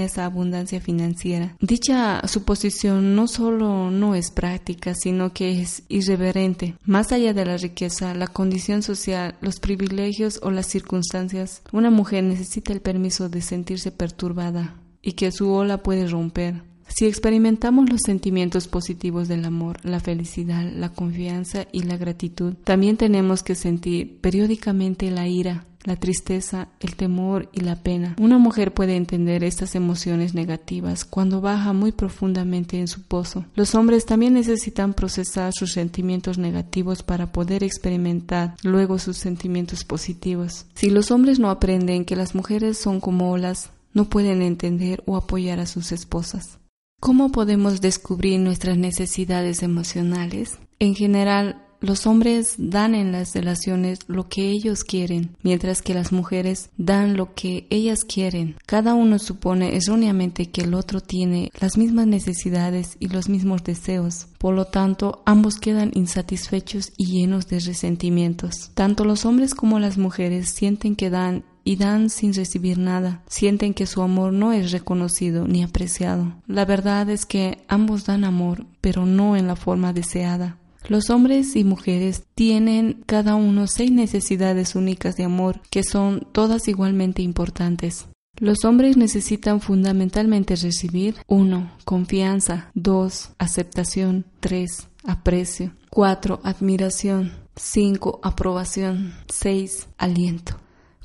esa abundancia financiera. Dicha suposición no solo no es práctica, sino que es irreverente. Más allá de la riqueza, la condición social, los privilegios o las circunstancias, una mujer necesita el permiso de sentirse perturbada y que su ola puede romper. Si experimentamos los sentimientos positivos del amor, la felicidad, la confianza y la gratitud, también tenemos que sentir periódicamente la ira, la tristeza, el temor y la pena. Una mujer puede entender estas emociones negativas cuando baja muy profundamente en su pozo. Los hombres también necesitan procesar sus sentimientos negativos para poder experimentar luego sus sentimientos positivos. Si los hombres no aprenden que las mujeres son como olas, no pueden entender o apoyar a sus esposas. ¿Cómo podemos descubrir nuestras necesidades emocionales? En general, los hombres dan en las relaciones lo que ellos quieren, mientras que las mujeres dan lo que ellas quieren. Cada uno supone erróneamente que el otro tiene las mismas necesidades y los mismos deseos. Por lo tanto, ambos quedan insatisfechos y llenos de resentimientos. Tanto los hombres como las mujeres sienten que dan y dan sin recibir nada. Sienten que su amor no es reconocido ni apreciado. La verdad es que ambos dan amor, pero no en la forma deseada. Los hombres y mujeres tienen cada uno seis necesidades únicas de amor que son todas igualmente importantes. Los hombres necesitan fundamentalmente recibir 1. Confianza 2. Aceptación 3. Aprecio 4. Admiración 5. Aprobación 6. Aliento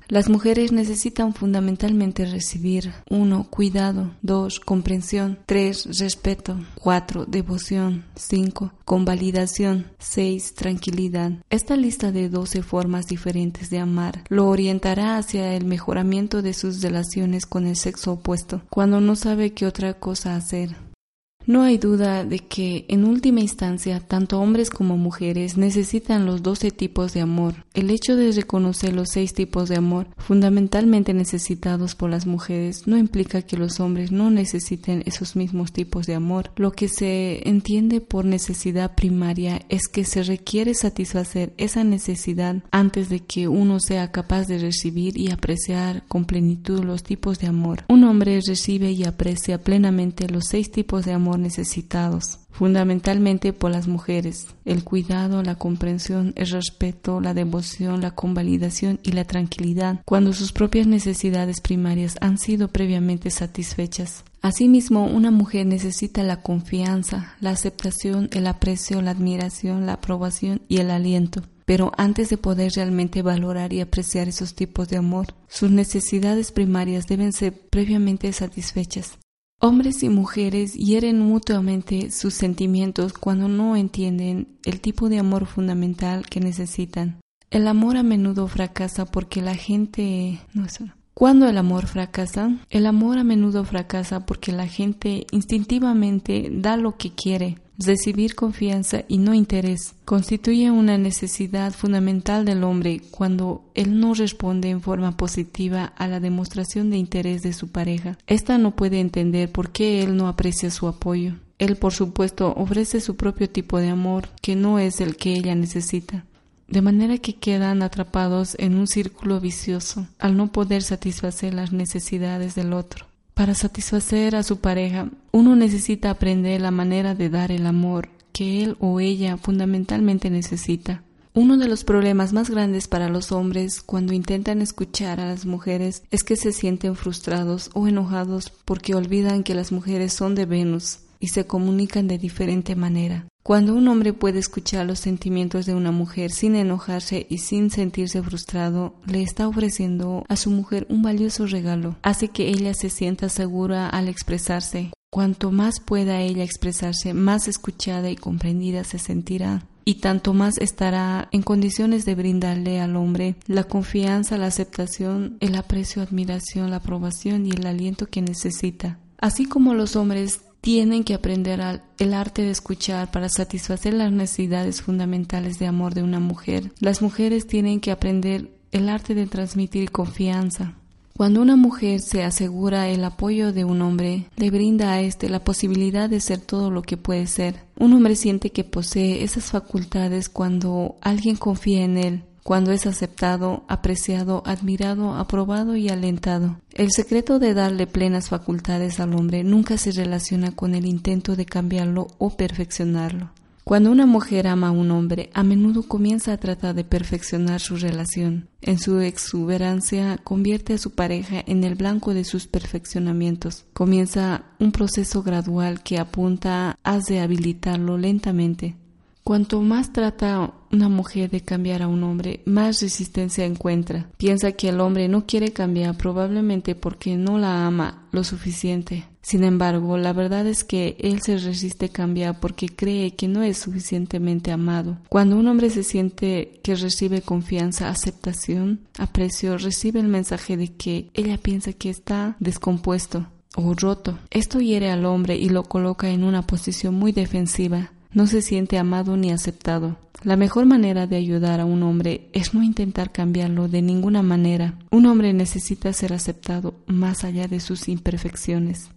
las mujeres necesitan fundamentalmente recibir 1. Cuidado 2. Comprensión 3. Respeto 4. Devoción 5. Convalidación 6. Tranquilidad. Esta lista de 12 formas diferentes de amar lo orientará hacia el mejoramiento de sus relaciones con el sexo opuesto cuando no sabe qué otra cosa hacer. No hay duda de que, en última instancia, tanto hombres como mujeres necesitan los doce tipos de amor. El hecho de reconocer los seis tipos de amor fundamentalmente necesitados por las mujeres no implica que los hombres no necesiten esos mismos tipos de amor. Lo que se entiende por necesidad primaria es que se requiere satisfacer esa necesidad antes de que uno sea capaz de recibir y apreciar con plenitud los tipos de amor. Un hombre recibe y aprecia plenamente los seis tipos de amor necesitados, fundamentalmente por las mujeres, el cuidado, la comprensión, el respeto, la devoción, la convalidación y la tranquilidad, cuando sus propias necesidades primarias han sido previamente satisfechas. Asimismo, una mujer necesita la confianza, la aceptación, el aprecio, la admiración, la aprobación y el aliento. Pero antes de poder realmente valorar y apreciar esos tipos de amor, sus necesidades primarias deben ser previamente satisfechas. Hombres y mujeres hieren mutuamente sus sentimientos cuando no entienden el tipo de amor fundamental que necesitan. El amor a menudo fracasa porque la gente... No, Cuando el amor fracasa, el amor a menudo fracasa porque la gente instintivamente da lo que quiere, Recibir confianza y no interés constituye una necesidad fundamental del hombre cuando él no responde en forma positiva a la demostración de interés de su pareja. Esta no puede entender por qué él no aprecia su apoyo. Él, por supuesto, ofrece su propio tipo de amor, que no es el que ella necesita. De manera que quedan atrapados en un círculo vicioso al no poder satisfacer las necesidades del otro. Para satisfacer a su pareja, uno necesita aprender la manera de dar el amor que él o ella fundamentalmente necesita. Uno de los problemas más grandes para los hombres cuando intentan escuchar a las mujeres es que se sienten frustrados o enojados porque olvidan que las mujeres son de Venus y se comunican de diferente manera. Cuando un hombre puede escuchar los sentimientos de una mujer sin enojarse y sin sentirse frustrado, le está ofreciendo a su mujer un valioso regalo. Hace que ella se sienta segura al expresarse. Cuanto más pueda ella expresarse, más escuchada y comprendida se sentirá y tanto más estará en condiciones de brindarle al hombre la confianza, la aceptación, el aprecio, admiración, la aprobación y el aliento que necesita. Así como los hombres tienen que aprender el arte de escuchar para satisfacer las necesidades fundamentales de amor de una mujer. Las mujeres tienen que aprender el arte de transmitir confianza. Cuando una mujer se asegura el apoyo de un hombre, le brinda a éste la posibilidad de ser todo lo que puede ser. Un hombre siente que posee esas facultades cuando alguien confía en él, cuando es aceptado, apreciado, admirado, aprobado y alentado. El secreto de darle plenas facultades al hombre nunca se relaciona con el intento de cambiarlo o perfeccionarlo. Cuando una mujer ama a un hombre, a menudo comienza a tratar de perfeccionar su relación. En su exuberancia, convierte a su pareja en el blanco de sus perfeccionamientos. Comienza un proceso gradual que apunta a de habilitarlo lentamente. Cuanto más trata una mujer de cambiar a un hombre, más resistencia encuentra. Piensa que el hombre no quiere cambiar probablemente porque no la ama lo suficiente. Sin embargo, la verdad es que él se resiste a cambiar porque cree que no es suficientemente amado. Cuando un hombre se siente que recibe confianza, aceptación, aprecio, recibe el mensaje de que ella piensa que está descompuesto o roto. Esto hiere al hombre y lo coloca en una posición muy defensiva no se siente amado ni aceptado. La mejor manera de ayudar a un hombre es no intentar cambiarlo de ninguna manera. Un hombre necesita ser aceptado más allá de sus imperfecciones.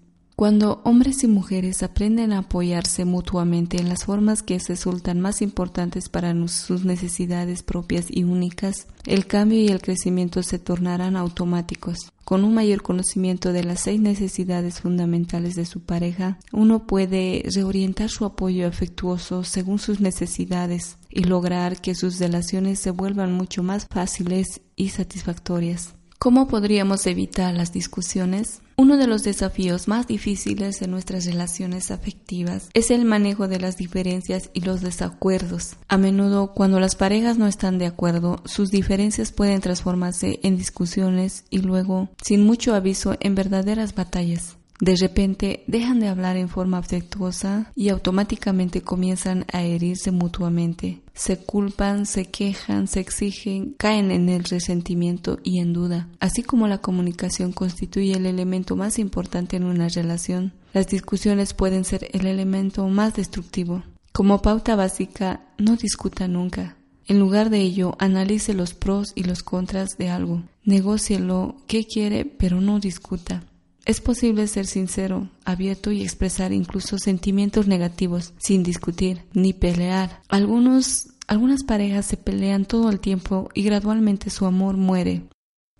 Cuando hombres y mujeres aprenden a apoyarse mutuamente en las formas que resultan más importantes para sus necesidades propias y únicas, el cambio y el crecimiento se tornarán automáticos. Con un mayor conocimiento de las seis necesidades fundamentales de su pareja, uno puede reorientar su apoyo afectuoso según sus necesidades y lograr que sus relaciones se vuelvan mucho más fáciles y satisfactorias. ¿Cómo podríamos evitar las discusiones? Uno de los desafíos más difíciles en nuestras relaciones afectivas es el manejo de las diferencias y los desacuerdos. A menudo, cuando las parejas no están de acuerdo, sus diferencias pueden transformarse en discusiones y luego, sin mucho aviso, en verdaderas batallas. De repente dejan de hablar en forma afectuosa y automáticamente comienzan a herirse mutuamente. Se culpan, se quejan, se exigen, caen en el resentimiento y en duda. Así como la comunicación constituye el elemento más importante en una relación, las discusiones pueden ser el elemento más destructivo. Como pauta básica, no discuta nunca. En lugar de ello, analice los pros y los contras de algo. Negócielo qué quiere, pero no discuta. Es posible ser sincero, abierto y expresar incluso sentimientos negativos sin discutir ni pelear. Algunos, algunas parejas se pelean todo el tiempo y gradualmente su amor muere.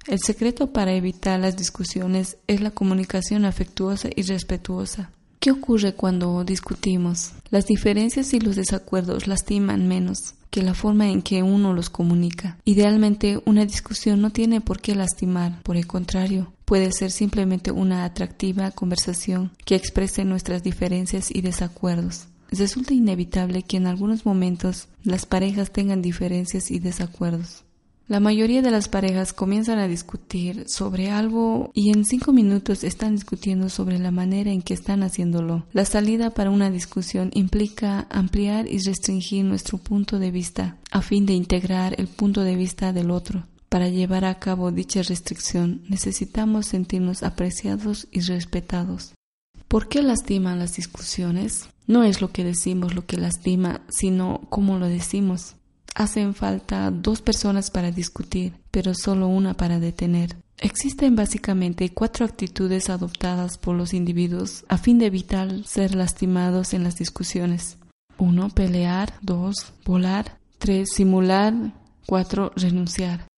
El secreto para evitar las discusiones es la comunicación afectuosa y respetuosa. ¿Qué ocurre cuando discutimos? Las diferencias y los desacuerdos lastiman menos que la forma en que uno los comunica. Idealmente, una discusión no tiene por qué lastimar, por el contrario, puede ser simplemente una atractiva conversación que exprese nuestras diferencias y desacuerdos. Resulta inevitable que en algunos momentos las parejas tengan diferencias y desacuerdos. La mayoría de las parejas comienzan a discutir sobre algo y en cinco minutos están discutiendo sobre la manera en que están haciéndolo. La salida para una discusión implica ampliar y restringir nuestro punto de vista a fin de integrar el punto de vista del otro. Para llevar a cabo dicha restricción necesitamos sentirnos apreciados y respetados. ¿Por qué lastiman las discusiones? No es lo que decimos lo que lastima, sino cómo lo decimos. Hacen falta dos personas para discutir, pero solo una para detener. Existen básicamente cuatro actitudes adoptadas por los individuos a fin de evitar ser lastimados en las discusiones. 1. Pelear. 2. Volar. 3. Simular. 4. Renunciar.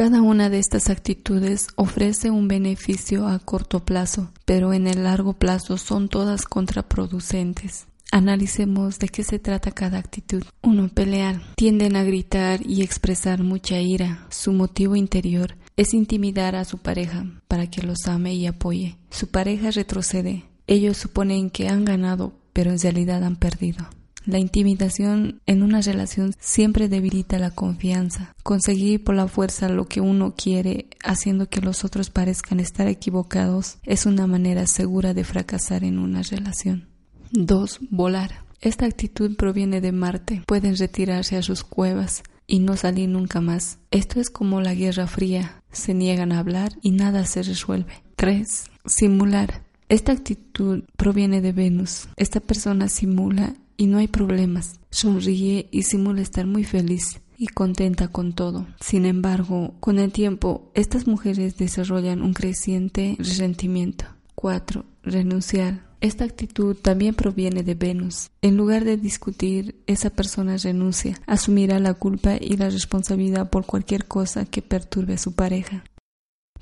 Cada una de estas actitudes ofrece un beneficio a corto plazo, pero en el largo plazo son todas contraproducentes. Analicemos de qué se trata cada actitud. 1. Pelear. Tienden a gritar y expresar mucha ira. Su motivo interior es intimidar a su pareja para que los ame y apoye. Su pareja retrocede. Ellos suponen que han ganado, pero en realidad han perdido. La intimidación en una relación siempre debilita la confianza. Conseguir por la fuerza lo que uno quiere, haciendo que los otros parezcan estar equivocados, es una manera segura de fracasar en una relación. 2. Volar. Esta actitud proviene de Marte. Pueden retirarse a sus cuevas y no salir nunca más. Esto es como la Guerra Fría. Se niegan a hablar y nada se resuelve. 3. Simular. Esta actitud proviene de Venus. Esta persona simula y no hay problemas. Sonríe y simula estar muy feliz y contenta con todo. Sin embargo, con el tiempo, estas mujeres desarrollan un creciente resentimiento. 4. Renunciar. Esta actitud también proviene de Venus. En lugar de discutir, esa persona renuncia, asumirá la culpa y la responsabilidad por cualquier cosa que perturbe a su pareja.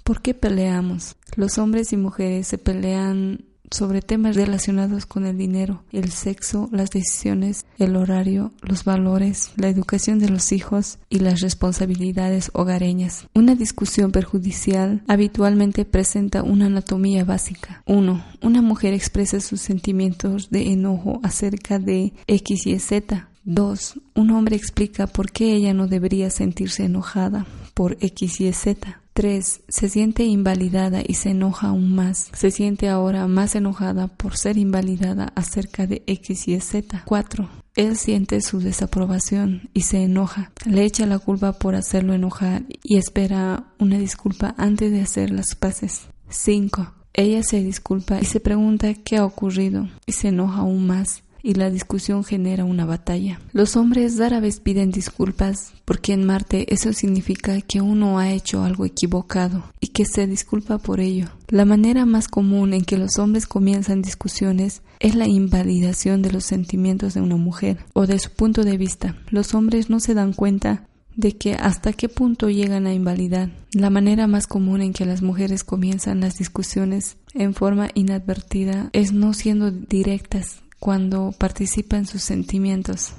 ¿Por qué peleamos? Los hombres y mujeres se pelean sobre temas relacionados con el dinero, el sexo, las decisiones, el horario, los valores, la educación de los hijos y las responsabilidades hogareñas. Una discusión perjudicial habitualmente presenta una anatomía básica. 1. Una mujer expresa sus sentimientos de enojo acerca de X y Z. 2. Un hombre explica por qué ella no debería sentirse enojada por X y Z. 3. Se siente invalidada y se enoja aún más. Se siente ahora más enojada por ser invalidada acerca de X y Z. 4. Él siente su desaprobación y se enoja. Le echa la culpa por hacerlo enojar y espera una disculpa antes de hacer las paces. 5. Ella se disculpa y se pregunta qué ha ocurrido y se enoja aún más y la discusión genera una batalla. Los hombres rara vez piden disculpas porque en Marte eso significa que uno ha hecho algo equivocado y que se disculpa por ello. La manera más común en que los hombres comienzan discusiones es la invalidación de los sentimientos de una mujer o de su punto de vista. Los hombres no se dan cuenta de que hasta qué punto llegan a invalidar. La manera más común en que las mujeres comienzan las discusiones en forma inadvertida es no siendo directas cuando participa en sus sentimientos.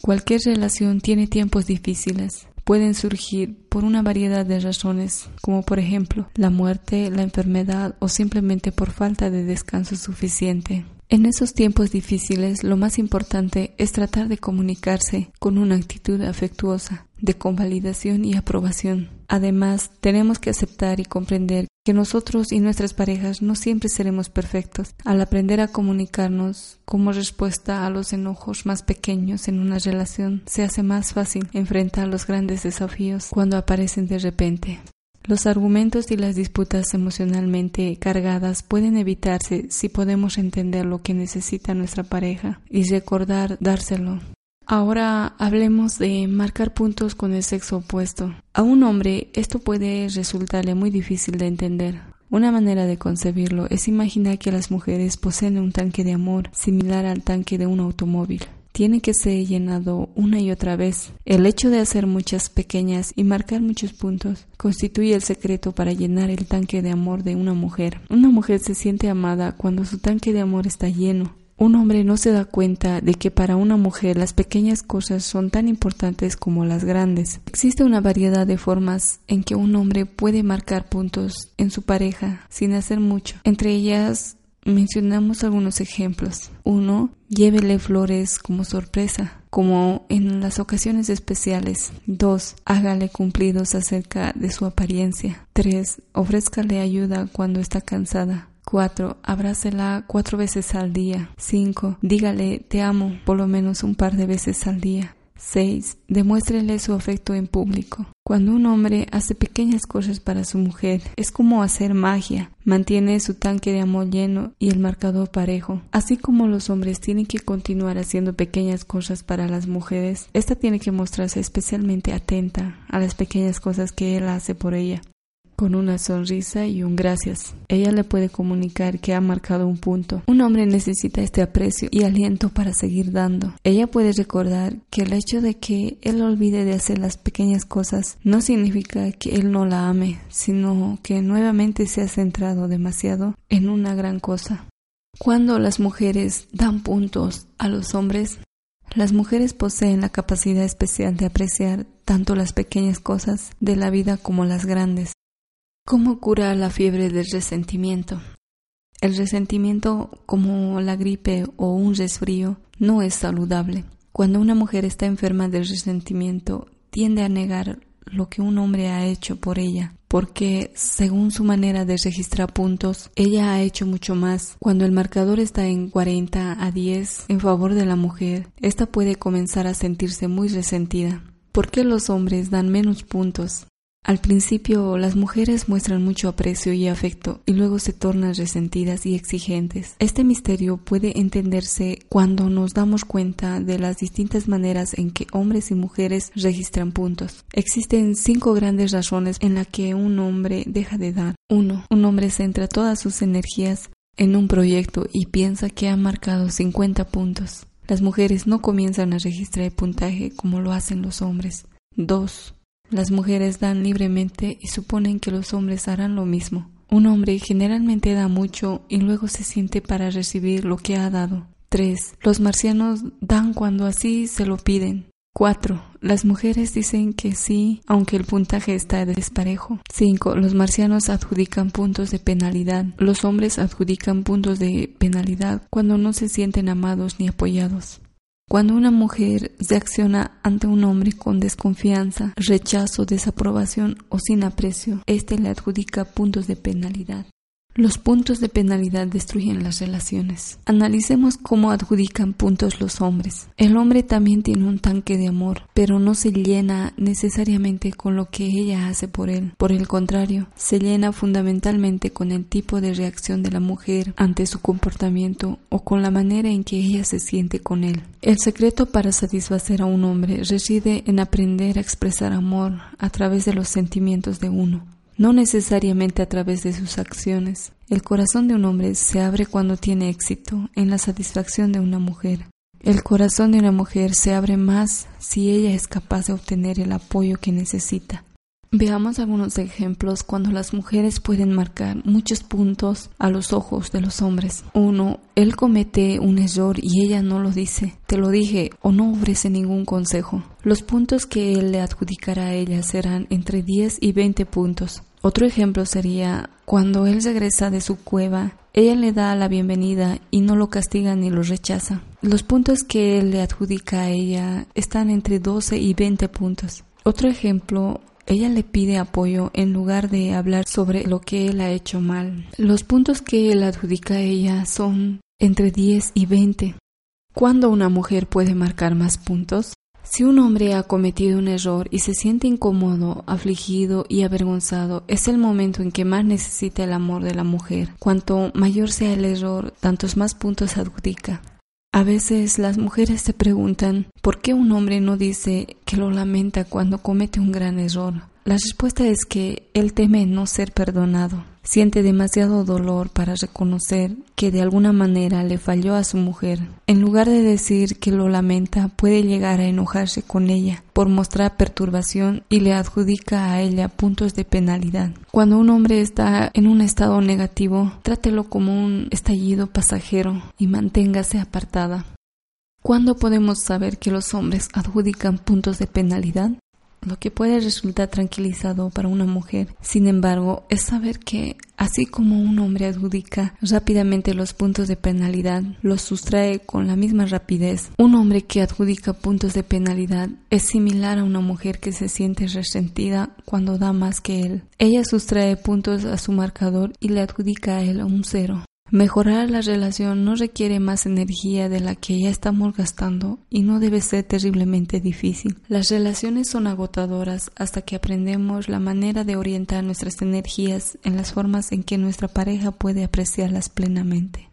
Cualquier relación tiene tiempos difíciles. Pueden surgir por una variedad de razones, como por ejemplo la muerte, la enfermedad o simplemente por falta de descanso suficiente. En esos tiempos difíciles lo más importante es tratar de comunicarse con una actitud afectuosa, de convalidación y aprobación. Además, tenemos que aceptar y comprender que nosotros y nuestras parejas no siempre seremos perfectos. Al aprender a comunicarnos como respuesta a los enojos más pequeños en una relación, se hace más fácil enfrentar los grandes desafíos cuando aparecen de repente. Los argumentos y las disputas emocionalmente cargadas pueden evitarse si podemos entender lo que necesita nuestra pareja y recordar dárselo. Ahora hablemos de marcar puntos con el sexo opuesto. A un hombre esto puede resultarle muy difícil de entender. Una manera de concebirlo es imaginar que las mujeres poseen un tanque de amor similar al tanque de un automóvil tiene que ser llenado una y otra vez. El hecho de hacer muchas pequeñas y marcar muchos puntos constituye el secreto para llenar el tanque de amor de una mujer. Una mujer se siente amada cuando su tanque de amor está lleno. Un hombre no se da cuenta de que para una mujer las pequeñas cosas son tan importantes como las grandes. Existe una variedad de formas en que un hombre puede marcar puntos en su pareja sin hacer mucho. Entre ellas mencionamos algunos ejemplos. Uno, llévele flores como sorpresa, como en las ocasiones especiales. Dos, hágale cumplidos acerca de su apariencia. Tres, ofrézcale ayuda cuando está cansada. 4. Abrácela cuatro veces al día. 5. Dígale te amo por lo menos un par de veces al día. 6. Demuéstrele su afecto en público. Cuando un hombre hace pequeñas cosas para su mujer, es como hacer magia. Mantiene su tanque de amor lleno y el marcador parejo. Así como los hombres tienen que continuar haciendo pequeñas cosas para las mujeres, esta tiene que mostrarse especialmente atenta a las pequeñas cosas que él hace por ella con una sonrisa y un gracias. Ella le puede comunicar que ha marcado un punto. Un hombre necesita este aprecio y aliento para seguir dando. Ella puede recordar que el hecho de que él olvide de hacer las pequeñas cosas no significa que él no la ame, sino que nuevamente se ha centrado demasiado en una gran cosa. Cuando las mujeres dan puntos a los hombres, las mujeres poseen la capacidad especial de apreciar tanto las pequeñas cosas de la vida como las grandes. ¿Cómo cura la fiebre del resentimiento? El resentimiento, como la gripe o un resfrío, no es saludable. Cuando una mujer está enferma del resentimiento, tiende a negar lo que un hombre ha hecho por ella, porque según su manera de registrar puntos, ella ha hecho mucho más. Cuando el marcador está en 40 a 10 en favor de la mujer, esta puede comenzar a sentirse muy resentida. ¿Por qué los hombres dan menos puntos? Al principio las mujeres muestran mucho aprecio y afecto y luego se tornan resentidas y exigentes. Este misterio puede entenderse cuando nos damos cuenta de las distintas maneras en que hombres y mujeres registran puntos. Existen cinco grandes razones en las que un hombre deja de dar. 1. Un hombre centra todas sus energías en un proyecto y piensa que ha marcado 50 puntos. Las mujeres no comienzan a registrar el puntaje como lo hacen los hombres. 2. Las mujeres dan libremente y suponen que los hombres harán lo mismo. Un hombre generalmente da mucho y luego se siente para recibir lo que ha dado. 3. Los marcianos dan cuando así se lo piden. 4. Las mujeres dicen que sí, aunque el puntaje está desparejo. 5. Los marcianos adjudican puntos de penalidad. Los hombres adjudican puntos de penalidad cuando no se sienten amados ni apoyados. Cuando una mujer reacciona ante un hombre con desconfianza, rechazo, desaprobación o sin aprecio, éste le adjudica puntos de penalidad. Los puntos de penalidad destruyen las relaciones. Analicemos cómo adjudican puntos los hombres. El hombre también tiene un tanque de amor, pero no se llena necesariamente con lo que ella hace por él. Por el contrario, se llena fundamentalmente con el tipo de reacción de la mujer ante su comportamiento o con la manera en que ella se siente con él. El secreto para satisfacer a un hombre reside en aprender a expresar amor a través de los sentimientos de uno no necesariamente a través de sus acciones. El corazón de un hombre se abre cuando tiene éxito en la satisfacción de una mujer. El corazón de una mujer se abre más si ella es capaz de obtener el apoyo que necesita. Veamos algunos ejemplos cuando las mujeres pueden marcar muchos puntos a los ojos de los hombres. Uno, él comete un error y ella no lo dice, te lo dije o no ofrece ningún consejo. Los puntos que él le adjudicará a ella serán entre 10 y 20 puntos. Otro ejemplo sería cuando él regresa de su cueva, ella le da la bienvenida y no lo castiga ni lo rechaza. Los puntos que él le adjudica a ella están entre 12 y 20 puntos. Otro ejemplo ella le pide apoyo en lugar de hablar sobre lo que él ha hecho mal. Los puntos que él adjudica a ella son entre 10 y 20. ¿Cuándo una mujer puede marcar más puntos? Si un hombre ha cometido un error y se siente incómodo, afligido y avergonzado, es el momento en que más necesita el amor de la mujer. Cuanto mayor sea el error, tantos más puntos adjudica. A veces las mujeres se preguntan por qué un hombre no dice que lo lamenta cuando comete un gran error. La respuesta es que él teme no ser perdonado. Siente demasiado dolor para reconocer que de alguna manera le falló a su mujer. En lugar de decir que lo lamenta, puede llegar a enojarse con ella por mostrar perturbación y le adjudica a ella puntos de penalidad. Cuando un hombre está en un estado negativo, trátelo como un estallido pasajero y manténgase apartada. ¿Cuándo podemos saber que los hombres adjudican puntos de penalidad? Lo que puede resultar tranquilizado para una mujer. Sin embargo, es saber que, así como un hombre adjudica rápidamente los puntos de penalidad, los sustrae con la misma rapidez. Un hombre que adjudica puntos de penalidad es similar a una mujer que se siente resentida cuando da más que él. Ella sustrae puntos a su marcador y le adjudica a él un cero. Mejorar la relación no requiere más energía de la que ya estamos gastando y no debe ser terriblemente difícil. Las relaciones son agotadoras hasta que aprendemos la manera de orientar nuestras energías en las formas en que nuestra pareja puede apreciarlas plenamente.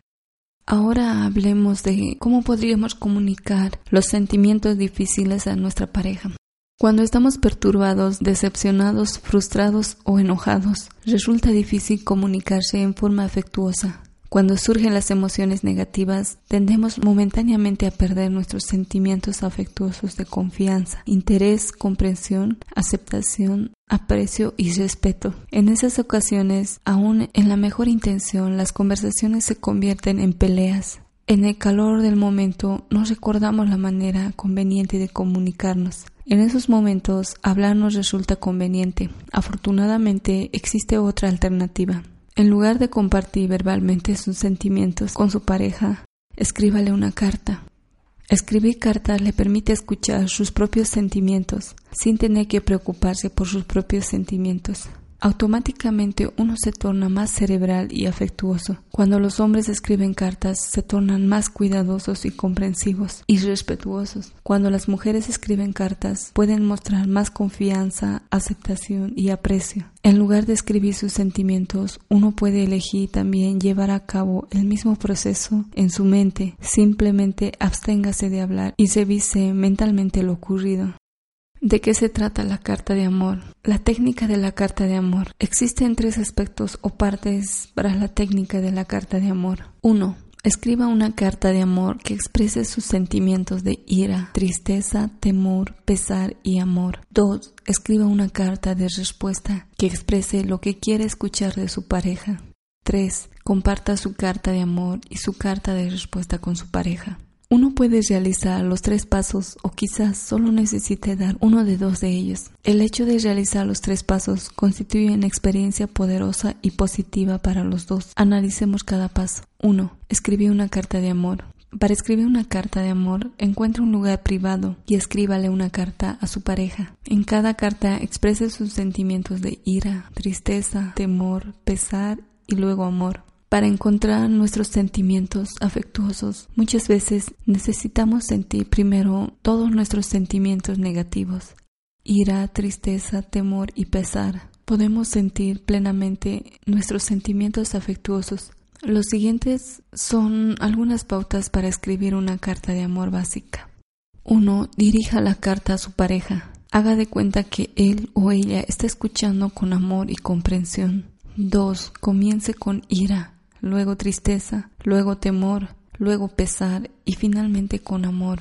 Ahora hablemos de cómo podríamos comunicar los sentimientos difíciles a nuestra pareja. Cuando estamos perturbados, decepcionados, frustrados o enojados, resulta difícil comunicarse en forma afectuosa. Cuando surgen las emociones negativas, tendemos momentáneamente a perder nuestros sentimientos afectuosos de confianza, interés, comprensión, aceptación, aprecio y respeto. En esas ocasiones, aun en la mejor intención, las conversaciones se convierten en peleas. En el calor del momento no recordamos la manera conveniente de comunicarnos. En esos momentos hablar nos resulta conveniente. Afortunadamente existe otra alternativa. En lugar de compartir verbalmente sus sentimientos con su pareja, escríbale una carta. Escribir cartas le permite escuchar sus propios sentimientos sin tener que preocuparse por sus propios sentimientos. Automáticamente uno se torna más cerebral y afectuoso. Cuando los hombres escriben cartas, se tornan más cuidadosos y comprensivos y respetuosos. Cuando las mujeres escriben cartas, pueden mostrar más confianza, aceptación y aprecio. En lugar de escribir sus sentimientos, uno puede elegir también llevar a cabo el mismo proceso en su mente. Simplemente absténgase de hablar y revise mentalmente lo ocurrido. ¿De qué se trata la carta de amor? La técnica de la carta de amor. Existen tres aspectos o partes para la técnica de la carta de amor. 1. Escriba una carta de amor que exprese sus sentimientos de ira, tristeza, temor, pesar y amor. 2. Escriba una carta de respuesta que exprese lo que quiere escuchar de su pareja. 3. Comparta su carta de amor y su carta de respuesta con su pareja. Uno puede realizar los tres pasos o quizás solo necesite dar uno de dos de ellos. El hecho de realizar los tres pasos constituye una experiencia poderosa y positiva para los dos. Analicemos cada paso. 1. Escribí una carta de amor. Para escribir una carta de amor, encuentre un lugar privado y escríbale una carta a su pareja. En cada carta exprese sus sentimientos de ira, tristeza, temor, pesar y luego amor. Para encontrar nuestros sentimientos afectuosos, muchas veces necesitamos sentir primero todos nuestros sentimientos negativos, ira, tristeza, temor y pesar. Podemos sentir plenamente nuestros sentimientos afectuosos. Los siguientes son algunas pautas para escribir una carta de amor básica. 1. Dirija la carta a su pareja. Haga de cuenta que él o ella está escuchando con amor y comprensión. 2. Comience con ira luego tristeza, luego temor, luego pesar y finalmente con amor.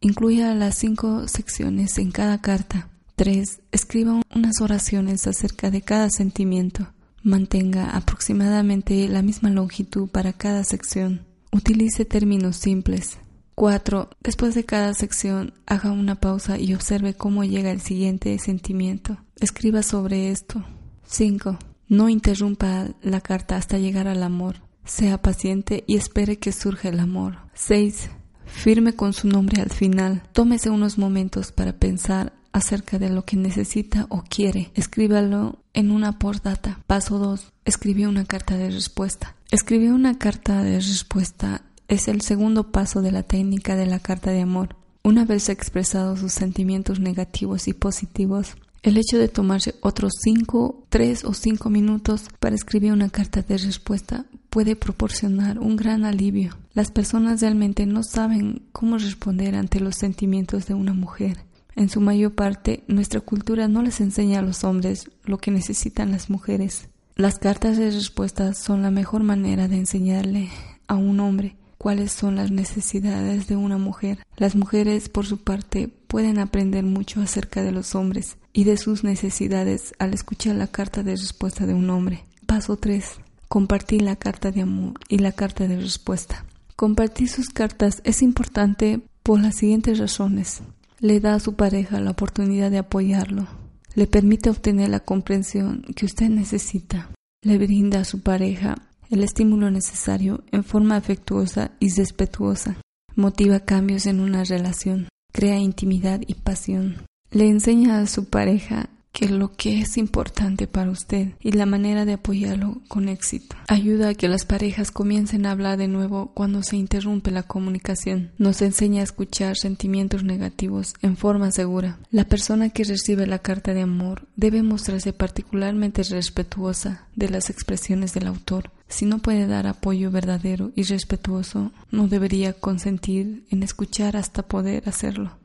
Incluya las cinco secciones en cada carta. 3. Escriba unas oraciones acerca de cada sentimiento. Mantenga aproximadamente la misma longitud para cada sección. Utilice términos simples. 4. Después de cada sección, haga una pausa y observe cómo llega el siguiente sentimiento. Escriba sobre esto. 5. No interrumpa la carta hasta llegar al amor. Sea paciente y espere que surja el amor. 6. Firme con su nombre al final. Tómese unos momentos para pensar acerca de lo que necesita o quiere. Escríbalo en una postdata. Paso 2. Escribió una carta de respuesta. Escribió una carta de respuesta es el segundo paso de la técnica de la carta de amor. Una vez expresado sus sentimientos negativos y positivos, el hecho de tomarse otros cinco, tres o cinco minutos para escribir una carta de respuesta puede proporcionar un gran alivio. Las personas realmente no saben cómo responder ante los sentimientos de una mujer. En su mayor parte, nuestra cultura no les enseña a los hombres lo que necesitan las mujeres. Las cartas de respuesta son la mejor manera de enseñarle a un hombre cuáles son las necesidades de una mujer. Las mujeres, por su parte, pueden aprender mucho acerca de los hombres y de sus necesidades al escuchar la carta de respuesta de un hombre. Paso 3. Compartir la carta de amor y la carta de respuesta. Compartir sus cartas es importante por las siguientes razones. Le da a su pareja la oportunidad de apoyarlo. Le permite obtener la comprensión que usted necesita. Le brinda a su pareja el estímulo necesario en forma afectuosa y respetuosa. Motiva cambios en una relación, crea intimidad y pasión. Le enseña a su pareja que lo que es importante para usted y la manera de apoyarlo con éxito. Ayuda a que las parejas comiencen a hablar de nuevo cuando se interrumpe la comunicación. Nos enseña a escuchar sentimientos negativos en forma segura. La persona que recibe la carta de amor debe mostrarse particularmente respetuosa de las expresiones del autor. Si no puede dar apoyo verdadero y respetuoso, no debería consentir en escuchar hasta poder hacerlo.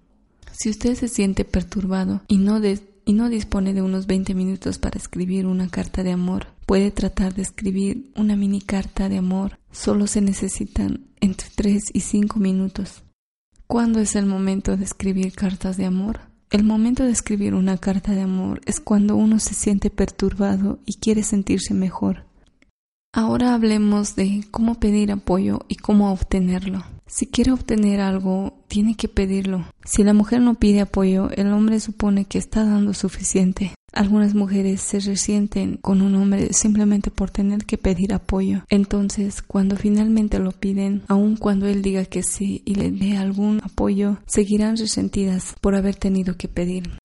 Si usted se siente perturbado y no y no dispone de unos 20 minutos para escribir una carta de amor, puede tratar de escribir una mini carta de amor. Solo se necesitan entre 3 y 5 minutos. ¿Cuándo es el momento de escribir cartas de amor? El momento de escribir una carta de amor es cuando uno se siente perturbado y quiere sentirse mejor. Ahora hablemos de cómo pedir apoyo y cómo obtenerlo. Si quiere obtener algo, tiene que pedirlo. Si la mujer no pide apoyo, el hombre supone que está dando suficiente. Algunas mujeres se resienten con un hombre simplemente por tener que pedir apoyo. Entonces, cuando finalmente lo piden, aun cuando él diga que sí y le dé algún apoyo, seguirán resentidas por haber tenido que pedir.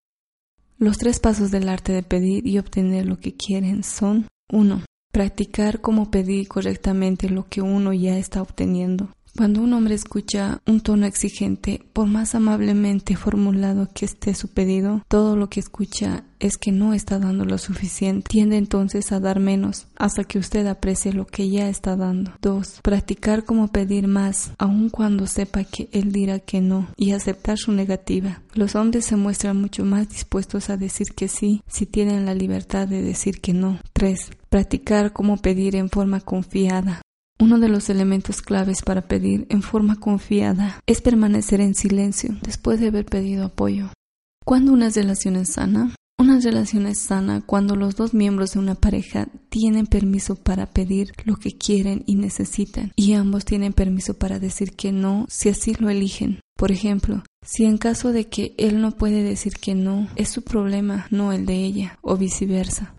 Los tres pasos del arte de pedir y obtener lo que quieren son 1. Practicar cómo pedir correctamente lo que uno ya está obteniendo. Cuando un hombre escucha un tono exigente, por más amablemente formulado que esté su pedido, todo lo que escucha es que no está dando lo suficiente. Tiende entonces a dar menos hasta que usted aprecie lo que ya está dando. 2. Practicar como pedir más, aun cuando sepa que él dirá que no, y aceptar su negativa. Los hombres se muestran mucho más dispuestos a decir que sí si tienen la libertad de decir que no. 3. Practicar como pedir en forma confiada. Uno de los elementos claves para pedir en forma confiada es permanecer en silencio después de haber pedido apoyo. ¿Cuándo una relación es sana? Una relación es sana cuando los dos miembros de una pareja tienen permiso para pedir lo que quieren y necesitan y ambos tienen permiso para decir que no si así lo eligen. Por ejemplo, si en caso de que él no puede decir que no, es su problema, no el de ella, o viceversa.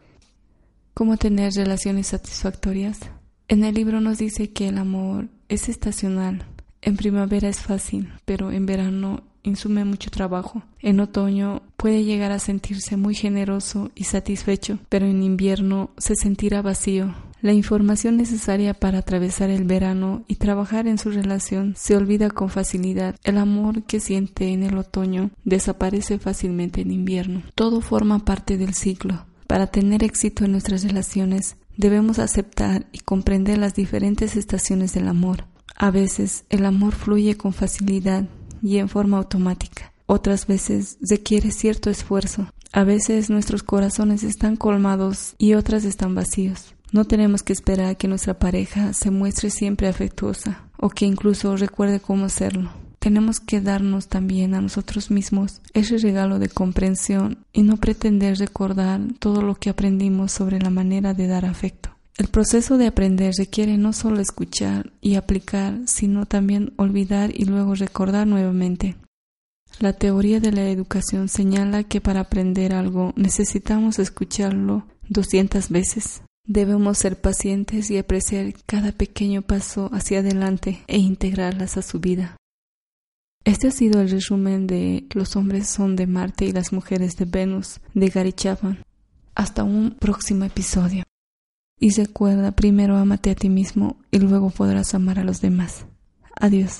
¿Cómo tener relaciones satisfactorias? En el libro nos dice que el amor es estacional. En primavera es fácil, pero en verano insume mucho trabajo. En otoño puede llegar a sentirse muy generoso y satisfecho, pero en invierno se sentirá vacío. La información necesaria para atravesar el verano y trabajar en su relación se olvida con facilidad. El amor que siente en el otoño desaparece fácilmente en invierno. Todo forma parte del ciclo. Para tener éxito en nuestras relaciones Debemos aceptar y comprender las diferentes estaciones del amor. A veces el amor fluye con facilidad y en forma automática. Otras veces requiere cierto esfuerzo. A veces nuestros corazones están colmados y otras están vacíos. No tenemos que esperar a que nuestra pareja se muestre siempre afectuosa o que incluso recuerde cómo hacerlo tenemos que darnos también a nosotros mismos ese regalo de comprensión y no pretender recordar todo lo que aprendimos sobre la manera de dar afecto. El proceso de aprender requiere no solo escuchar y aplicar, sino también olvidar y luego recordar nuevamente. La teoría de la educación señala que para aprender algo necesitamos escucharlo 200 veces. Debemos ser pacientes y apreciar cada pequeño paso hacia adelante e integrarlas a su vida. Este ha sido el resumen de Los hombres son de Marte y las mujeres de Venus de Gary Chapman. Hasta un próximo episodio. Y recuerda, primero amate a ti mismo y luego podrás amar a los demás. Adiós.